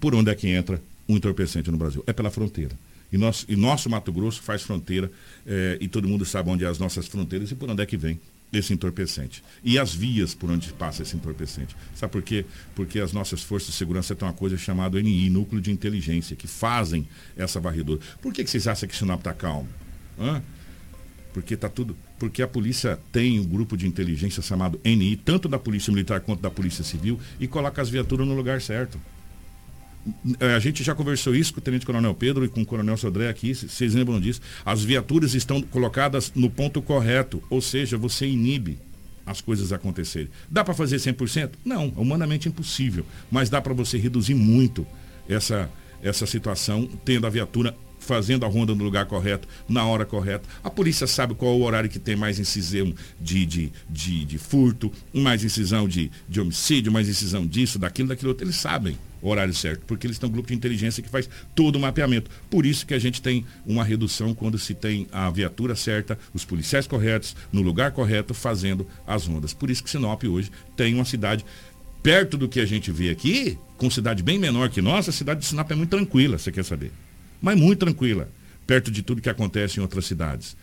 por onde é que entra um entorpecente no Brasil. É pela fronteira. E nosso, e nosso Mato Grosso faz fronteira é, e todo mundo sabe onde é as nossas fronteiras e por onde é que vem esse entorpecente. E as vias por onde passa esse entorpecente. Sabe por quê? Porque as nossas forças de segurança têm uma coisa chamada NI, Núcleo de Inteligência, que fazem essa varredura. Por que, que vocês acham que Sinop está calmo? Hã? Porque tá tudo. Porque a polícia tem um grupo de inteligência chamado NI, tanto da Polícia Militar quanto da Polícia Civil, e coloca as viaturas no lugar certo. É, a gente já conversou isso com o Tenente Coronel Pedro e com o Coronel Sodré aqui, vocês lembram disso? As viaturas estão colocadas no ponto correto, ou seja, você inibe as coisas acontecerem. Dá para fazer 100%? Não, é humanamente impossível, mas dá para você reduzir muito essa, essa situação tendo a viatura fazendo a ronda no lugar correto, na hora correta. A polícia sabe qual é o horário que tem mais incisão de, de, de, de furto, mais incisão de, de homicídio, mais incisão disso, daquilo, daquilo outro. Eles sabem o horário certo, porque eles têm um grupo de inteligência que faz todo o mapeamento. Por isso que a gente tem uma redução quando se tem a viatura certa, os policiais corretos, no lugar correto, fazendo as rondas. Por isso que Sinop hoje tem uma cidade perto do que a gente vê aqui, com cidade bem menor que nossa, a cidade de Sinop é muito tranquila, você quer saber mas muito tranquila, perto de tudo que acontece em outras cidades.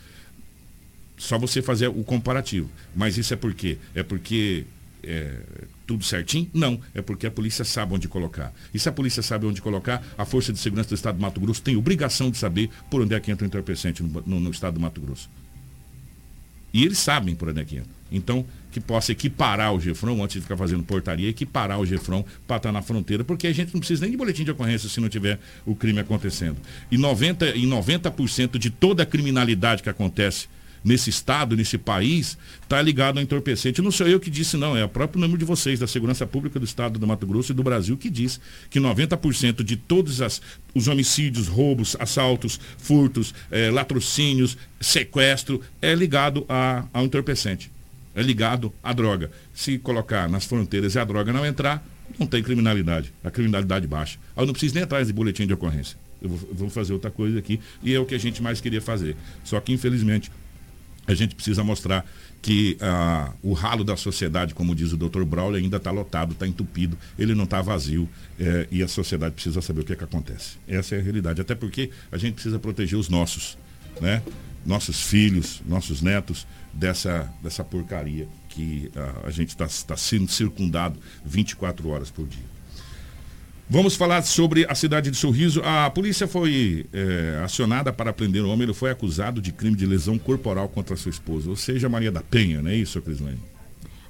Só você fazer o comparativo. Mas isso é por quê? É porque é, tudo certinho? Não. É porque a polícia sabe onde colocar. E se a polícia sabe onde colocar, a Força de Segurança do Estado do Mato Grosso tem obrigação de saber por onde é que entra o entorpecente no, no, no Estado do Mato Grosso. E eles sabem por onde é que entra. Então, que possa equiparar o GEFRON, antes de ficar fazendo portaria, equiparar o GEFRON para estar na fronteira, porque a gente não precisa nem de boletim de ocorrência se não tiver o crime acontecendo. E 90%, e 90 de toda a criminalidade que acontece nesse estado, nesse país, está ligado ao entorpecente. Não sou eu que disse, não, é o próprio número de vocês, da Segurança Pública do Estado do Mato Grosso e do Brasil, que diz que 90% de todos as, os homicídios, roubos, assaltos, furtos, é, latrocínios, sequestro, é ligado a, ao entorpecente é ligado à droga. Se colocar nas fronteiras e a droga não entrar, não tem criminalidade. A criminalidade baixa. Eu não preciso nem atrás de boletim de ocorrência. Eu vou, eu vou fazer outra coisa aqui e é o que a gente mais queria fazer. Só que, infelizmente, a gente precisa mostrar que ah, o ralo da sociedade, como diz o Dr. Braulio, ainda está lotado, está entupido, ele não está vazio é, e a sociedade precisa saber o que, é que acontece. Essa é a realidade. Até porque a gente precisa proteger os nossos, né? nossos filhos, nossos netos, dessa, dessa porcaria que uh, a gente está tá sendo circundado 24 horas por dia. Vamos falar sobre a cidade de Sorriso. A polícia foi é, acionada para prender o homem. Ele foi acusado de crime de lesão corporal contra sua esposa, ou seja, Maria da Penha, não é isso, Crislane?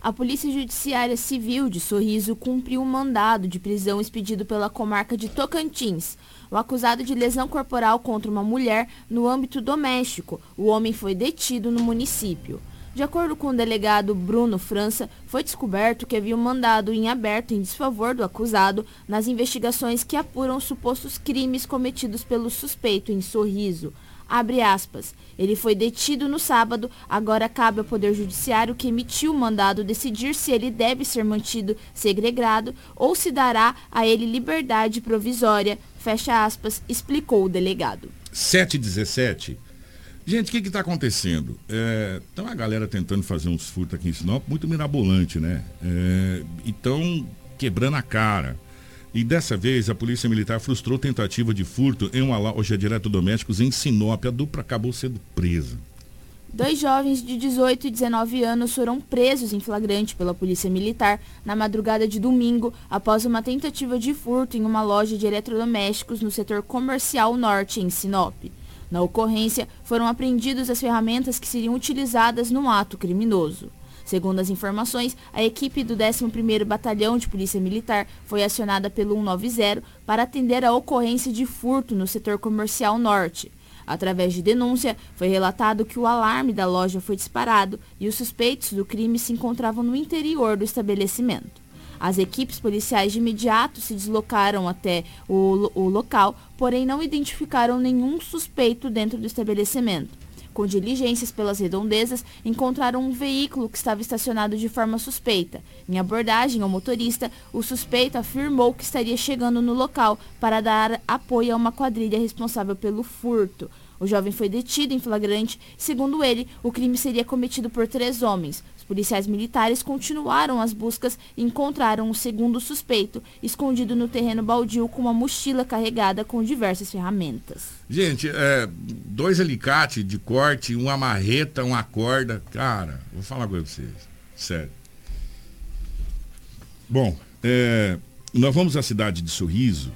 A Polícia Judiciária Civil de Sorriso cumpriu um mandado de prisão expedido pela comarca de Tocantins. O acusado de lesão corporal contra uma mulher no âmbito doméstico. O homem foi detido no município. De acordo com o delegado Bruno França, foi descoberto que havia um mandado em aberto em desfavor do acusado nas investigações que apuram supostos crimes cometidos pelo suspeito em Sorriso. Abre aspas. Ele foi detido no sábado, agora cabe ao Poder Judiciário que emitiu o mandado decidir se ele deve ser mantido segregado ou se dará a ele liberdade provisória, fecha aspas, explicou o delegado. 717. Gente, o que está acontecendo? É, tem uma galera tentando fazer uns furtos aqui em Sinop, muito mirabolante, né? É, então, quebrando a cara. E dessa vez a Polícia Militar frustrou tentativa de furto em uma loja de eletrodomésticos em Sinop. A dupla acabou sendo presa. Dois jovens de 18 e 19 anos foram presos em flagrante pela Polícia Militar na madrugada de domingo após uma tentativa de furto em uma loja de eletrodomésticos no setor comercial norte em Sinop. Na ocorrência, foram apreendidas as ferramentas que seriam utilizadas no ato criminoso. Segundo as informações, a equipe do 11º Batalhão de Polícia Militar foi acionada pelo 190 para atender a ocorrência de furto no setor comercial norte. Através de denúncia, foi relatado que o alarme da loja foi disparado e os suspeitos do crime se encontravam no interior do estabelecimento. As equipes policiais de imediato se deslocaram até o, o local, porém não identificaram nenhum suspeito dentro do estabelecimento. Com diligências pelas redondezas, encontraram um veículo que estava estacionado de forma suspeita. Em abordagem ao motorista, o suspeito afirmou que estaria chegando no local para dar apoio a uma quadrilha responsável pelo furto. O jovem foi detido em flagrante. Segundo ele, o crime seria cometido por três homens. Os policiais militares continuaram as buscas e encontraram o segundo suspeito, escondido no terreno baldio com uma mochila carregada com diversas ferramentas. Gente, é, dois alicates de corte, uma marreta, uma corda. Cara, vou falar uma coisa pra vocês. Sério. Bom, é, nós vamos à cidade de Sorriso.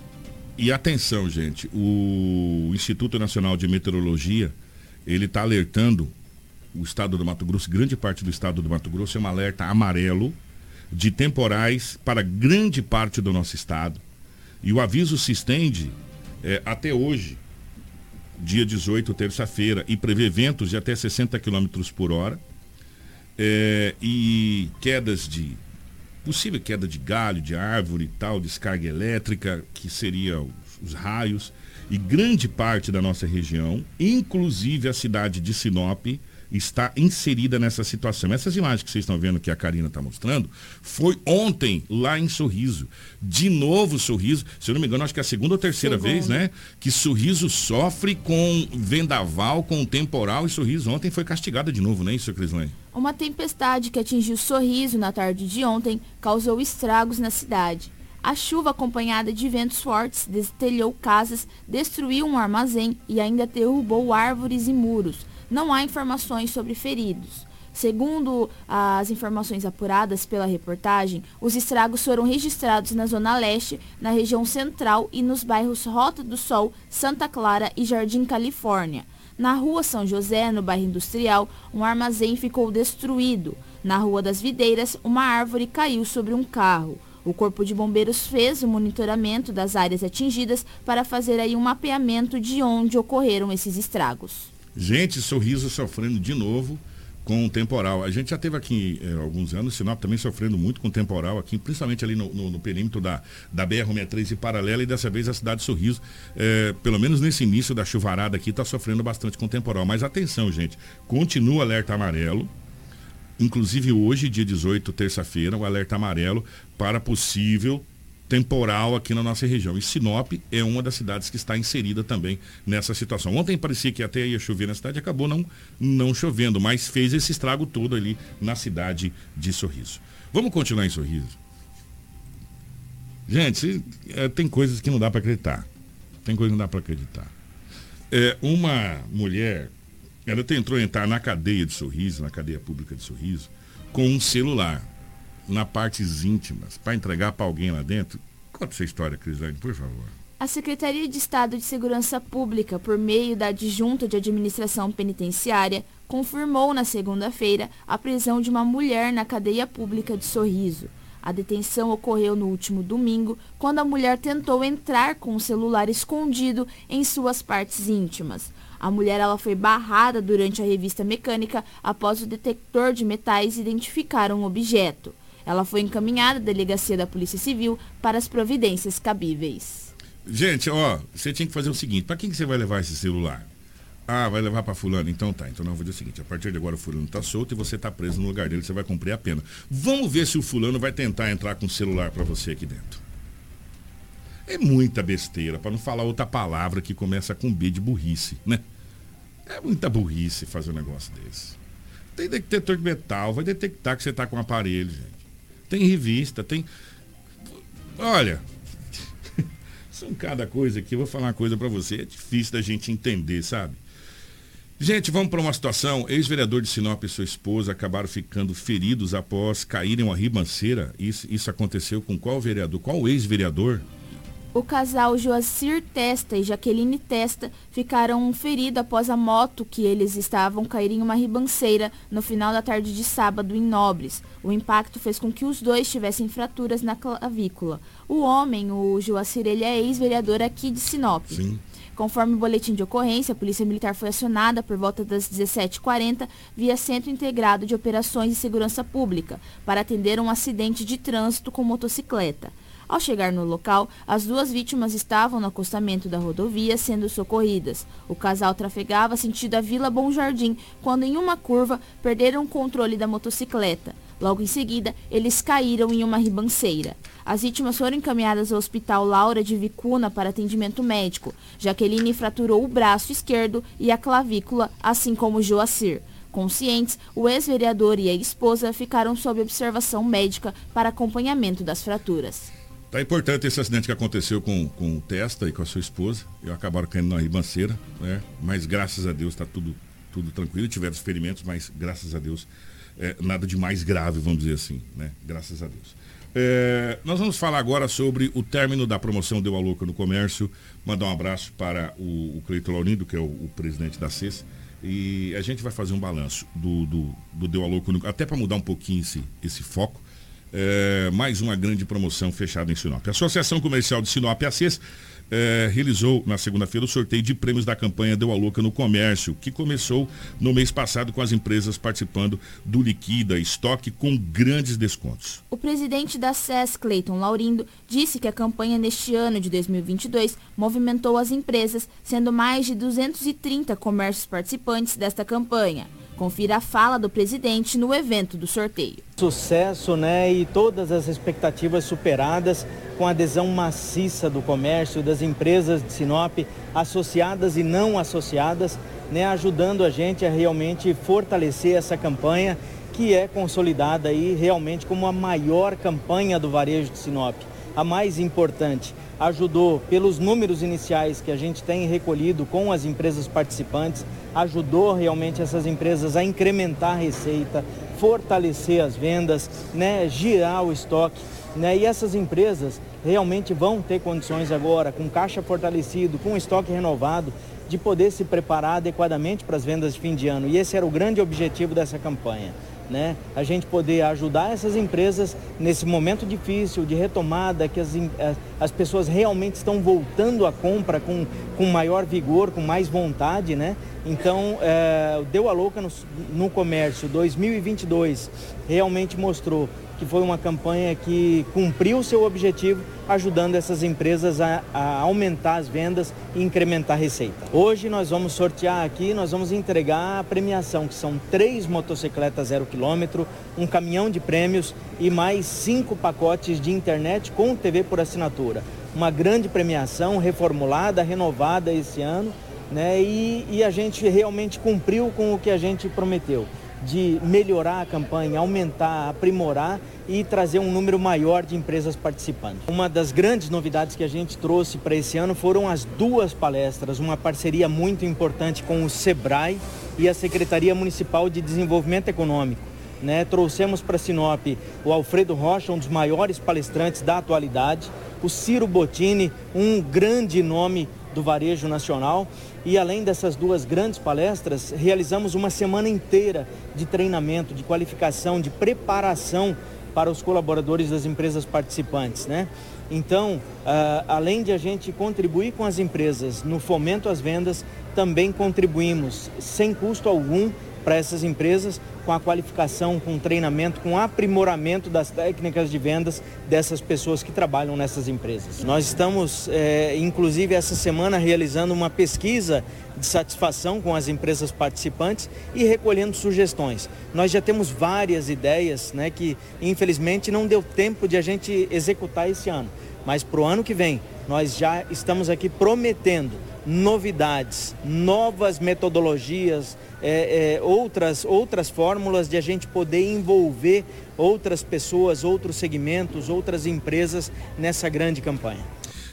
E atenção, gente, o Instituto Nacional de Meteorologia, ele está alertando o estado do Mato Grosso, grande parte do estado do Mato Grosso, é um alerta amarelo de temporais para grande parte do nosso estado. E o aviso se estende é, até hoje, dia 18, terça-feira, e prevê ventos de até 60 km por hora é, e quedas de. possível queda de galho, de árvore e tal, descarga elétrica, que seria os, os raios, e grande parte da nossa região, inclusive a cidade de Sinop, está inserida nessa situação. Essas imagens que vocês estão vendo que a Karina está mostrando, foi ontem lá em Sorriso. De novo Sorriso, se eu não me engano, acho que é a segunda ou terceira Segundo. vez, né? Que Sorriso sofre com vendaval, com temporal e Sorriso ontem foi castigada de novo, não é isso, Crislane? Uma tempestade que atingiu Sorriso na tarde de ontem causou estragos na cidade. A chuva, acompanhada de ventos fortes, destelhou casas, destruiu um armazém e ainda derrubou árvores e muros não há informações sobre feridos. Segundo as informações apuradas pela reportagem, os estragos foram registrados na Zona Leste, na região central e nos bairros Rota do Sol, Santa Clara e Jardim Califórnia. Na rua São José, no bairro Industrial, um armazém ficou destruído. Na Rua das Videiras, uma árvore caiu sobre um carro. O Corpo de Bombeiros fez o monitoramento das áreas atingidas para fazer aí um mapeamento de onde ocorreram esses estragos. Gente, Sorriso sofrendo de novo com o temporal. A gente já teve aqui é, alguns anos, Sinop também sofrendo muito com o temporal aqui, principalmente ali no, no, no perímetro da, da BR-63 e paralela, e dessa vez a cidade de Sorriso, é, pelo menos nesse início da chuvarada aqui, está sofrendo bastante com o temporal. Mas atenção, gente, continua alerta amarelo. Inclusive hoje, dia 18, terça-feira, o alerta amarelo para possível temporal aqui na nossa região. E Sinop é uma das cidades que está inserida também nessa situação. Ontem parecia que até ia chover na cidade, acabou não, não chovendo, mas fez esse estrago todo ali na cidade de Sorriso. Vamos continuar em Sorriso? Gente, é, tem coisas que não dá para acreditar. Tem coisas que não dá para acreditar. É, uma mulher, ela tentou entrar na cadeia de Sorriso, na cadeia pública de Sorriso, com um celular na partes íntimas para entregar para alguém lá dentro? Conta essa história, Crislane, por favor. A Secretaria de Estado de Segurança Pública, por meio da Adjunta de Administração Penitenciária, confirmou na segunda-feira a prisão de uma mulher na cadeia pública de Sorriso. A detenção ocorreu no último domingo, quando a mulher tentou entrar com o celular escondido em suas partes íntimas. A mulher ela foi barrada durante a revista mecânica após o detector de metais identificar um objeto. Ela foi encaminhada à delegacia da Polícia Civil para as providências cabíveis. Gente, ó, você tinha que fazer o seguinte: para quem que você vai levar esse celular? Ah, vai levar para fulano? Então tá. Então não, vou dizer o seguinte: a partir de agora o fulano tá solto e você tá preso no lugar dele, você vai cumprir a pena. Vamos ver se o fulano vai tentar entrar com o celular para você aqui dentro. É muita besteira, para não falar outra palavra que começa com B de burrice, né? É muita burrice fazer um negócio desse. Tem detector de metal, vai detectar que você tá com um aparelho, gente tem revista, tem. Olha, [LAUGHS] são cada coisa aqui. Eu vou falar uma coisa para você, é difícil da gente entender, sabe? Gente, vamos para uma situação. Ex-vereador de Sinop e sua esposa acabaram ficando feridos após caírem uma ribanceira. Isso, isso aconteceu com qual vereador? Qual ex-vereador? O casal Joacir Testa e Jaqueline Testa ficaram feridos após a moto que eles estavam cair em uma ribanceira no final da tarde de sábado em Nobres. O impacto fez com que os dois tivessem fraturas na clavícula. O homem, o Joacir, ele é ex-vereador aqui de Sinop. Sim. Conforme o boletim de ocorrência, a Polícia Militar foi acionada por volta das 17h40 via Centro Integrado de Operações de Segurança Pública para atender um acidente de trânsito com motocicleta. Ao chegar no local, as duas vítimas estavam no acostamento da rodovia sendo socorridas. O casal trafegava sentido a Vila Bom Jardim, quando em uma curva perderam o controle da motocicleta. Logo em seguida, eles caíram em uma ribanceira. As vítimas foram encaminhadas ao Hospital Laura de Vicuna para atendimento médico. Jaqueline fraturou o braço esquerdo e a clavícula, assim como Joacir. Conscientes, o ex-vereador e a esposa ficaram sob observação médica para acompanhamento das fraturas. Tá importante esse acidente que aconteceu com, com o Testa e com a sua esposa. E acabaram caindo na ribanceira, né? Mas graças a Deus está tudo, tudo tranquilo. Tiveram os ferimentos, mas graças a Deus é, nada de mais grave, vamos dizer assim, né? Graças a Deus. É, nós vamos falar agora sobre o término da promoção Deu a Louca no Comércio. Mandar um abraço para o, o Cleiton Laurindo, que é o, o, presidente da CES. E a gente vai fazer um balanço do, do, do Deu a Louca, no, até para mudar um pouquinho esse, esse foco é, mais uma grande promoção fechada em Sinop. A Associação Comercial de Sinop, a CES, é, realizou na segunda-feira o sorteio de prêmios da campanha Deu a Louca no Comércio, que começou no mês passado com as empresas participando do Liquida Estoque com grandes descontos. O presidente da SES, Cleiton Laurindo, disse que a campanha neste ano de 2022 movimentou as empresas, sendo mais de 230 comércios participantes desta campanha. Confira a fala do presidente no evento do sorteio. Sucesso, né? E todas as expectativas superadas com a adesão maciça do comércio, das empresas de Sinop, associadas e não associadas, né? Ajudando a gente a realmente fortalecer essa campanha que é consolidada aí realmente como a maior campanha do varejo de Sinop, a mais importante ajudou pelos números iniciais que a gente tem recolhido com as empresas participantes, ajudou realmente essas empresas a incrementar a receita, fortalecer as vendas, né, girar o estoque. Né, e essas empresas realmente vão ter condições agora, com caixa fortalecido, com estoque renovado, de poder se preparar adequadamente para as vendas de fim de ano. E esse era o grande objetivo dessa campanha né? A gente poder ajudar essas empresas nesse momento difícil de retomada, que as, eh, as pessoas realmente estão voltando à compra com, com maior vigor, com mais vontade, né? Então, é, Deu a Louca no, no Comércio 2022 realmente mostrou que foi uma campanha que cumpriu seu objetivo, ajudando essas empresas a, a, aumentar as vendas e incrementar a receita. Hoje nós vamos sortear aqui, nós vamos entregar a premiação, que são três motocicletas zero quilômetro, um caminhão de prêmios e mais cinco pacotes de internet com TV por assinatura. Uma grande premiação, reformulada, renovada esse ano, né? E, e a gente realmente cumpriu com o que a gente prometeu de melhorar a campanha, aumentar, aprimorar e trazer um número maior de empresas participando. Uma das grandes novidades que a gente trouxe para esse ano foram as duas palestras, uma parceria muito importante com o SEBRAE e a Secretaria Municipal de Desenvolvimento Econômico. Né? Trouxemos para Sinop o Alfredo Rocha, um dos maiores palestrantes da atualidade, o Ciro Bottini, um grande nome do varejo nacional. E além dessas duas grandes palestras, realizamos uma semana inteira de treinamento, de qualificação, de preparação para os colaboradores das empresas participantes, né? Então, uh, além de a gente contribuir com as empresas no fomento às vendas, também contribuímos sem custo algum para essas empresas com a qualificação, com treinamento, com aprimoramento das técnicas de vendas dessas pessoas que trabalham nessas empresas. Nós estamos, é, inclusive, essa semana realizando uma pesquisa de satisfação com as empresas participantes e recolhendo sugestões. Nós já temos várias ideias né, que, infelizmente, não deu tempo de a gente executar esse ano. Mas para o ano que vem, nós já estamos aqui prometendo novidades, novas metodologias, é, é, outras, outras fórmulas de a gente poder envolver outras pessoas, outros segmentos, outras empresas nessa grande campanha.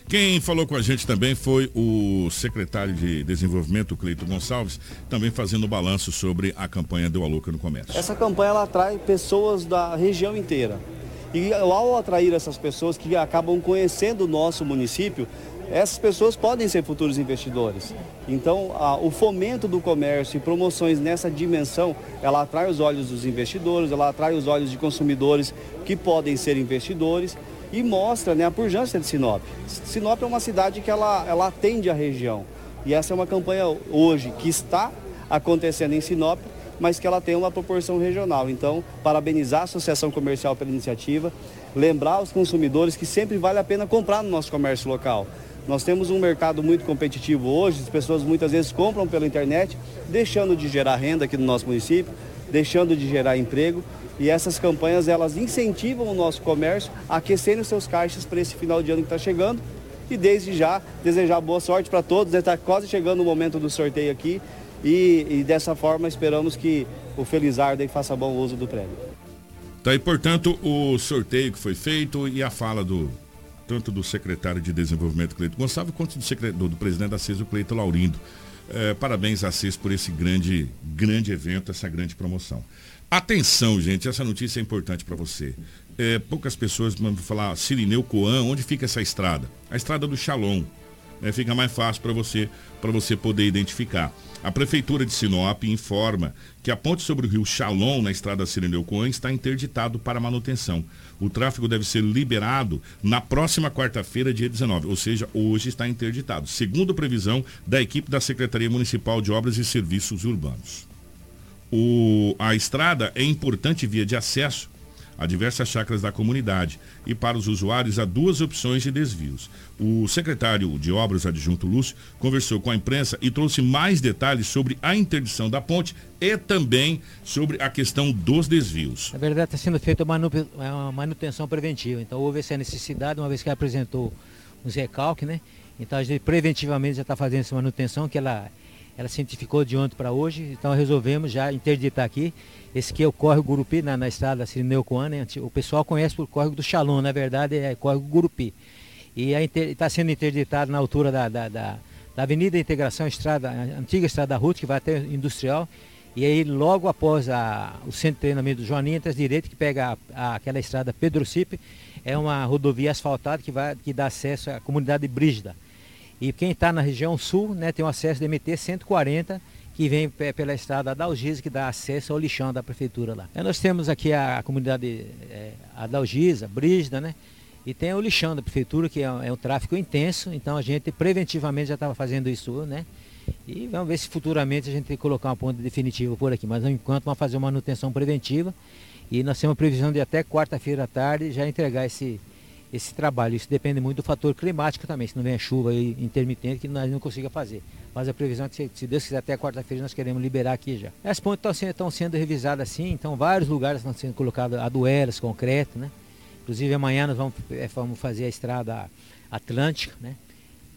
Quem falou com a gente também foi o secretário de Desenvolvimento, Cleito Gonçalves, também fazendo balanço sobre a campanha Deu a Louca no Comércio. Essa campanha ela atrai pessoas da região inteira. E ao atrair essas pessoas que acabam conhecendo o nosso município, essas pessoas podem ser futuros investidores. Então, a, o fomento do comércio e promoções nessa dimensão, ela atrai os olhos dos investidores, ela atrai os olhos de consumidores que podem ser investidores e mostra né, a pujança de Sinop. Sinop é uma cidade que ela, ela atende a região. E essa é uma campanha hoje que está acontecendo em Sinop, mas que ela tem uma proporção regional. Então, parabenizar a Associação Comercial pela iniciativa, lembrar os consumidores que sempre vale a pena comprar no nosso comércio local. Nós temos um mercado muito competitivo hoje, as pessoas muitas vezes compram pela internet, deixando de gerar renda aqui no nosso município, deixando de gerar emprego. E essas campanhas elas incentivam o nosso comércio a aquecer os seus caixas para esse final de ano que está chegando. E desde já desejar boa sorte para todos. Está quase chegando o momento do sorteio aqui. E, e dessa forma esperamos que o Felizardo faça bom uso do prêmio. Tá aí, portanto, o sorteio que foi feito e a fala do tanto do secretário de Desenvolvimento Cleito Gonçalves quanto do, do, do presidente da CES, o Cleito Laurindo. É, parabéns a CES por esse grande, grande evento, essa grande promoção. Atenção, gente, essa notícia é importante para você. É, poucas pessoas vão falar Sirineu Coan, onde fica essa estrada? A estrada do Shalom. Né, fica mais fácil para você, você poder identificar. A Prefeitura de Sinop informa que a ponte sobre o rio Chalon, na estrada Sirineu Coan, está interditado para manutenção. O tráfego deve ser liberado na próxima quarta-feira, dia 19, ou seja, hoje está interditado, segundo previsão da equipe da Secretaria Municipal de Obras e Serviços Urbanos. O, a estrada é importante via de acesso a diversas chacras da comunidade e para os usuários há duas opções de desvios. O secretário de Obras adjunto Lúcio conversou com a imprensa e trouxe mais detalhes sobre a interdição da ponte e também sobre a questão dos desvios. Na verdade está sendo feita uma manutenção preventiva, então houve essa necessidade, uma vez que apresentou uns recalques, né? Então a gente preventivamente já está fazendo essa manutenção que ela ela cientificou de ontem para hoje, então resolvemos já interditar aqui. Esse aqui é o córrego Gurupi, na, na estrada Sirineucoana. Né? O pessoal conhece por córrego do Xalum, na verdade é córrego Gurupi. E está sendo interditado na altura da, da, da, da Avenida Integração, estrada, antiga estrada Ruth, que vai até Industrial. E aí logo após a, o centro de treinamento do Joaninha, entre as direitas, que pega a, a, aquela estrada Pedro Cipe, é uma rodovia asfaltada que, vai, que dá acesso à comunidade Brígida. E quem está na região sul né, tem o acesso do MT 140, que vem pela estrada Adalgisa, que dá acesso ao lixão da prefeitura lá. nós temos aqui a, a comunidade é, Adalgisa, Brígida, né? E tem o lixão da prefeitura, que é, é um tráfego intenso, então a gente preventivamente já estava fazendo isso, né? E vamos ver se futuramente a gente tem que colocar uma ponta definitiva por aqui. Mas enquanto vamos fazer uma manutenção preventiva e nós temos previsão de até quarta-feira à tarde já entregar esse, esse trabalho. Isso depende muito do fator climático também, se não vem a chuva intermitente que nós não consiga fazer. Mas a previsão é que, se Deus quiser, até quarta-feira nós queremos liberar aqui já. As pontes estão sendo, estão sendo revisadas assim, então vários lugares estão sendo colocados aduelas, concreto, né? Inclusive amanhã nós vamos, é, vamos fazer a estrada atlântica, né?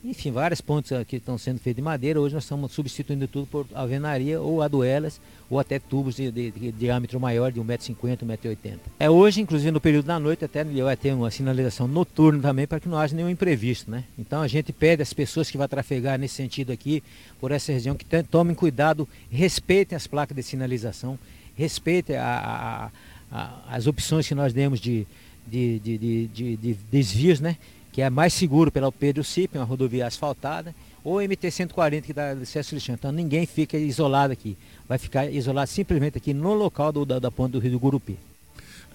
Enfim, várias pontes que estão sendo feitas de madeira. Hoje nós estamos substituindo tudo por alvenaria ou aduelas ou até tubos de, de, de diâmetro maior, de 1,50m, 1,80m. É hoje, inclusive no período da noite, até vai ter uma sinalização noturna também para que não haja nenhum imprevisto. Né? Então a gente pede às pessoas que vão trafegar nesse sentido aqui, por essa região, que tomem cuidado, respeitem as placas de sinalização, respeitem a, a, a, as opções que nós demos de, de, de, de desvios, né? Que é mais seguro pela Pedro Cip, uma rodovia asfaltada, ou MT-140 que dá acesso lixão. Então ninguém fica isolado aqui. Vai ficar isolado simplesmente aqui no local do, da, da ponte do Rio do Gurupi.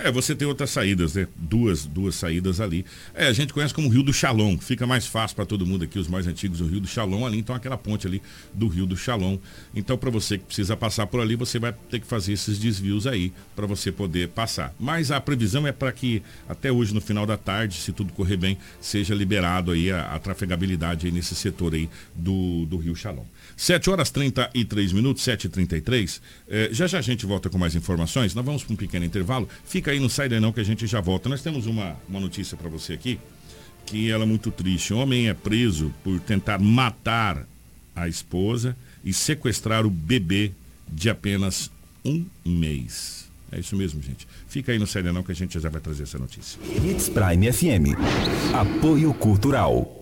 É, você tem outras saídas, né? Duas, duas saídas ali. É, a gente conhece como Rio do Chalon, fica mais fácil para todo mundo aqui, os mais antigos, o Rio do Chalon ali, então aquela ponte ali do Rio do Chalon. Então, para você que precisa passar por ali, você vai ter que fazer esses desvios aí para você poder passar. Mas a previsão é para que até hoje, no final da tarde, se tudo correr bem, seja liberado aí a, a trafegabilidade aí nesse setor aí do, do Rio Chalon. 7 horas 33 minutos, 7h33. É, já já a gente volta com mais informações. Nós vamos para um pequeno intervalo. Fica aí, não sai daí não que a gente já volta. Nós temos uma, uma notícia para você aqui, que ela é muito triste. Um homem é preso por tentar matar a esposa e sequestrar o bebê de apenas um mês. É isso mesmo, gente. Fica aí no Sai não que a gente já vai trazer essa notícia. Hits Prime FM. Apoio Cultural.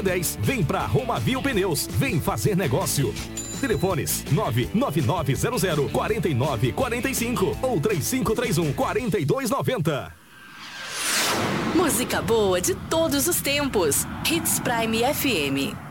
10. Vem pra Romavil Pneus. Vem fazer negócio. Telefones 99900 4945 ou 3531 4290. Música boa de todos os tempos. Hits Prime FM.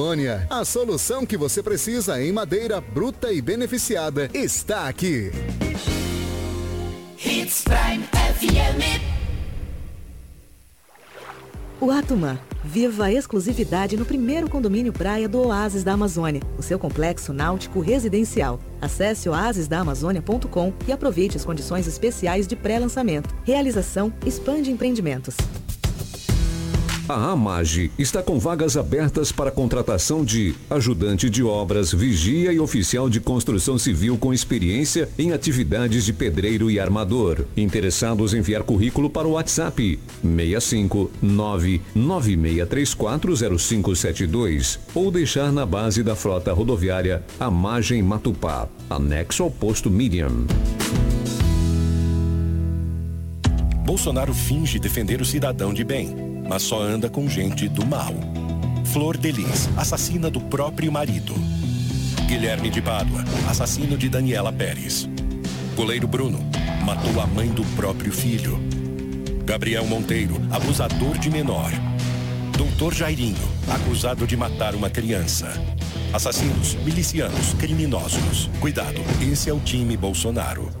Amazônia. A solução que você precisa em madeira bruta e beneficiada está aqui. Hits Prime FM. O Atumã. Viva a exclusividade no primeiro condomínio praia do Oásis da Amazônia, o seu complexo náutico residencial. Acesse oasisdaamazônia.com e aproveite as condições especiais de pré-lançamento. Realização Expande Empreendimentos. A AMAGE está com vagas abertas para contratação de ajudante de obras, vigia e oficial de construção civil com experiência em atividades de pedreiro e armador. Interessados enviar currículo para o WhatsApp 65 996340572 ou deixar na base da frota rodoviária AMAGE em Matupá, anexo ao posto Miriam. Bolsonaro finge defender o cidadão de bem mas só anda com gente do mal. Flor Delis, assassina do próprio marido. Guilherme de Pádua, assassino de Daniela Pérez. Goleiro Bruno, matou a mãe do próprio filho. Gabriel Monteiro, abusador de menor. Doutor Jairinho, acusado de matar uma criança. Assassinos, milicianos, criminosos. Cuidado, esse é o time Bolsonaro.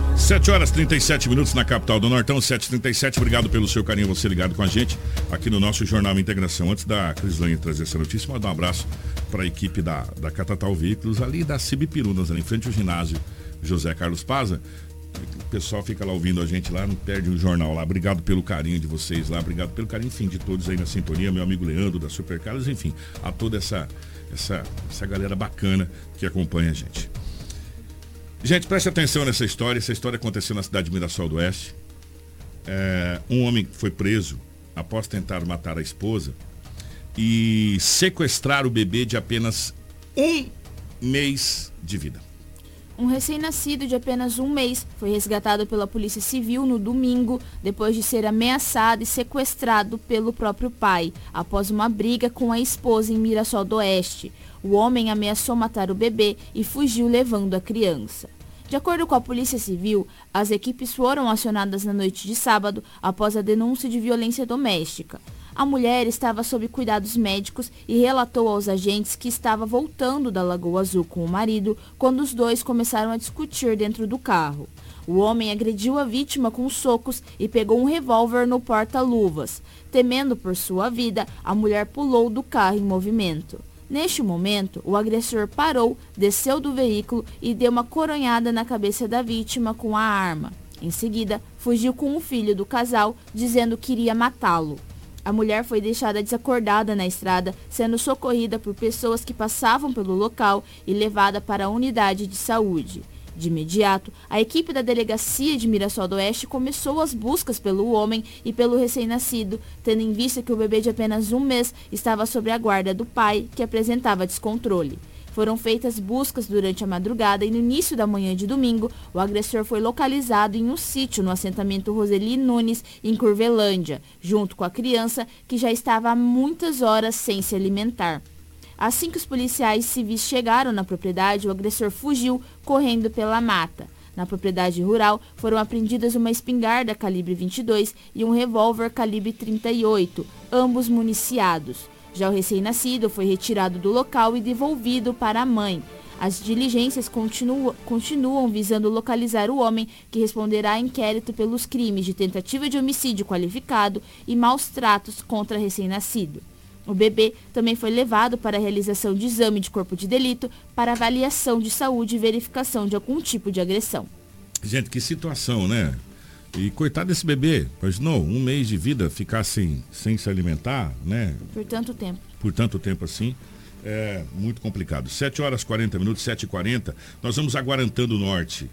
7 horas 37 minutos na capital do Nortão, 7h37. Obrigado pelo seu carinho, você ligado com a gente aqui no nosso Jornal Integração. Antes da Crislane trazer essa notícia, mandar um abraço para a equipe da, da Catatal Veículos, ali da Cibipirunas, ali em frente ao ginásio José Carlos Paza. O pessoal fica lá ouvindo a gente lá, não perde o jornal lá. Obrigado pelo carinho de vocês lá, obrigado pelo carinho, enfim, de todos aí na sintonia, meu amigo Leandro da Supercarlos, enfim, a toda essa, essa, essa galera bacana que acompanha a gente. Gente, preste atenção nessa história. Essa história aconteceu na cidade de Mirassol do Oeste. É, um homem foi preso após tentar matar a esposa e sequestrar o bebê de apenas um mês de vida. Um recém-nascido de apenas um mês foi resgatado pela Polícia Civil no domingo, depois de ser ameaçado e sequestrado pelo próprio pai, após uma briga com a esposa em Mirassol do Oeste. O homem ameaçou matar o bebê e fugiu levando a criança. De acordo com a Polícia Civil, as equipes foram acionadas na noite de sábado após a denúncia de violência doméstica. A mulher estava sob cuidados médicos e relatou aos agentes que estava voltando da Lagoa Azul com o marido quando os dois começaram a discutir dentro do carro. O homem agrediu a vítima com socos e pegou um revólver no porta-luvas. Temendo por sua vida, a mulher pulou do carro em movimento. Neste momento, o agressor parou, desceu do veículo e deu uma coronhada na cabeça da vítima com a arma. Em seguida, fugiu com o filho do casal, dizendo que iria matá-lo. A mulher foi deixada desacordada na estrada, sendo socorrida por pessoas que passavam pelo local e levada para a unidade de saúde. De imediato, a equipe da delegacia de Mirassol do Oeste começou as buscas pelo homem e pelo recém-nascido, tendo em vista que o bebê de apenas um mês estava sob a guarda do pai, que apresentava descontrole. Foram feitas buscas durante a madrugada e no início da manhã de domingo, o agressor foi localizado em um sítio no assentamento Roseli Nunes, em Curvelândia, junto com a criança que já estava há muitas horas sem se alimentar. Assim que os policiais civis chegaram na propriedade, o agressor fugiu correndo pela mata. Na propriedade rural foram apreendidas uma espingarda calibre 22 e um revólver calibre 38, ambos municiados. Já o recém-nascido foi retirado do local e devolvido para a mãe. As diligências continuam, continuam visando localizar o homem que responderá a inquérito pelos crimes de tentativa de homicídio qualificado e maus tratos contra recém-nascido. O bebê também foi levado para a realização de exame de corpo de delito para avaliação de saúde e verificação de algum tipo de agressão. Gente, que situação, né? E coitado desse bebê, pois não, um mês de vida ficar sem, sem se alimentar, né? Por tanto tempo. Por tanto tempo assim, é muito complicado. 7 horas 40 minutos, 7 e 40 nós vamos a Guarantã do Norte.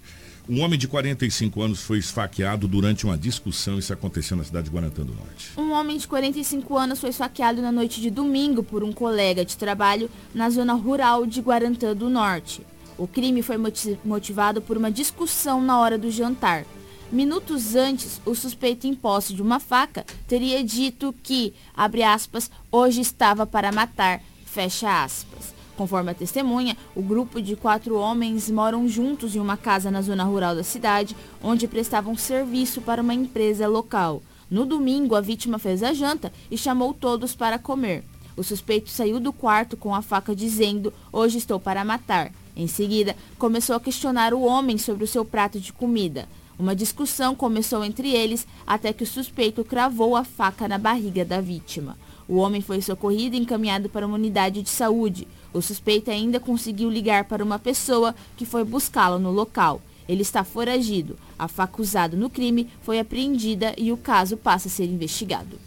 Um homem de 45 anos foi esfaqueado durante uma discussão. Isso aconteceu na cidade de Guarantã do Norte. Um homem de 45 anos foi esfaqueado na noite de domingo por um colega de trabalho na zona rural de Guarantã do Norte. O crime foi motivado por uma discussão na hora do jantar. Minutos antes, o suspeito em posse de uma faca teria dito que, abre aspas, hoje estava para matar, fecha aspas. Conforme a testemunha, o grupo de quatro homens moram juntos em uma casa na zona rural da cidade, onde prestavam serviço para uma empresa local. No domingo, a vítima fez a janta e chamou todos para comer. O suspeito saiu do quarto com a faca dizendo: Hoje estou para matar. Em seguida, começou a questionar o homem sobre o seu prato de comida. Uma discussão começou entre eles até que o suspeito cravou a faca na barriga da vítima. O homem foi socorrido e encaminhado para uma unidade de saúde. O suspeito ainda conseguiu ligar para uma pessoa que foi buscá-lo no local. Ele está foragido. A faca usada no crime foi apreendida e o caso passa a ser investigado.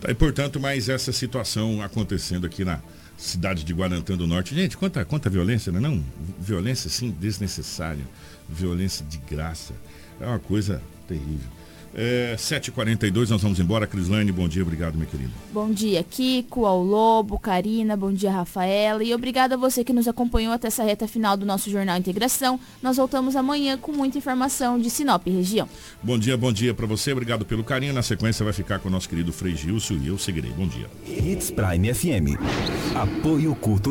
Tá, e portanto, mais essa situação acontecendo aqui na cidade de Guarantã do Norte. Gente, quanta, quanta violência, não é não? Violência, sim, desnecessária. Violência de graça. É uma coisa terrível. É, 7h42, nós vamos embora. Crislane, bom dia, obrigado, meu querido. Bom dia, Kiko, ao Lobo, Karina, bom dia, Rafaela. E obrigado a você que nos acompanhou até essa reta final do nosso Jornal Integração. Nós voltamos amanhã com muita informação de Sinop região. Bom dia, bom dia para você, obrigado pelo carinho. Na sequência vai ficar com o nosso querido Frei Gilson e eu seguirei. Bom dia. Hits Prime FM. Apoio Cultural.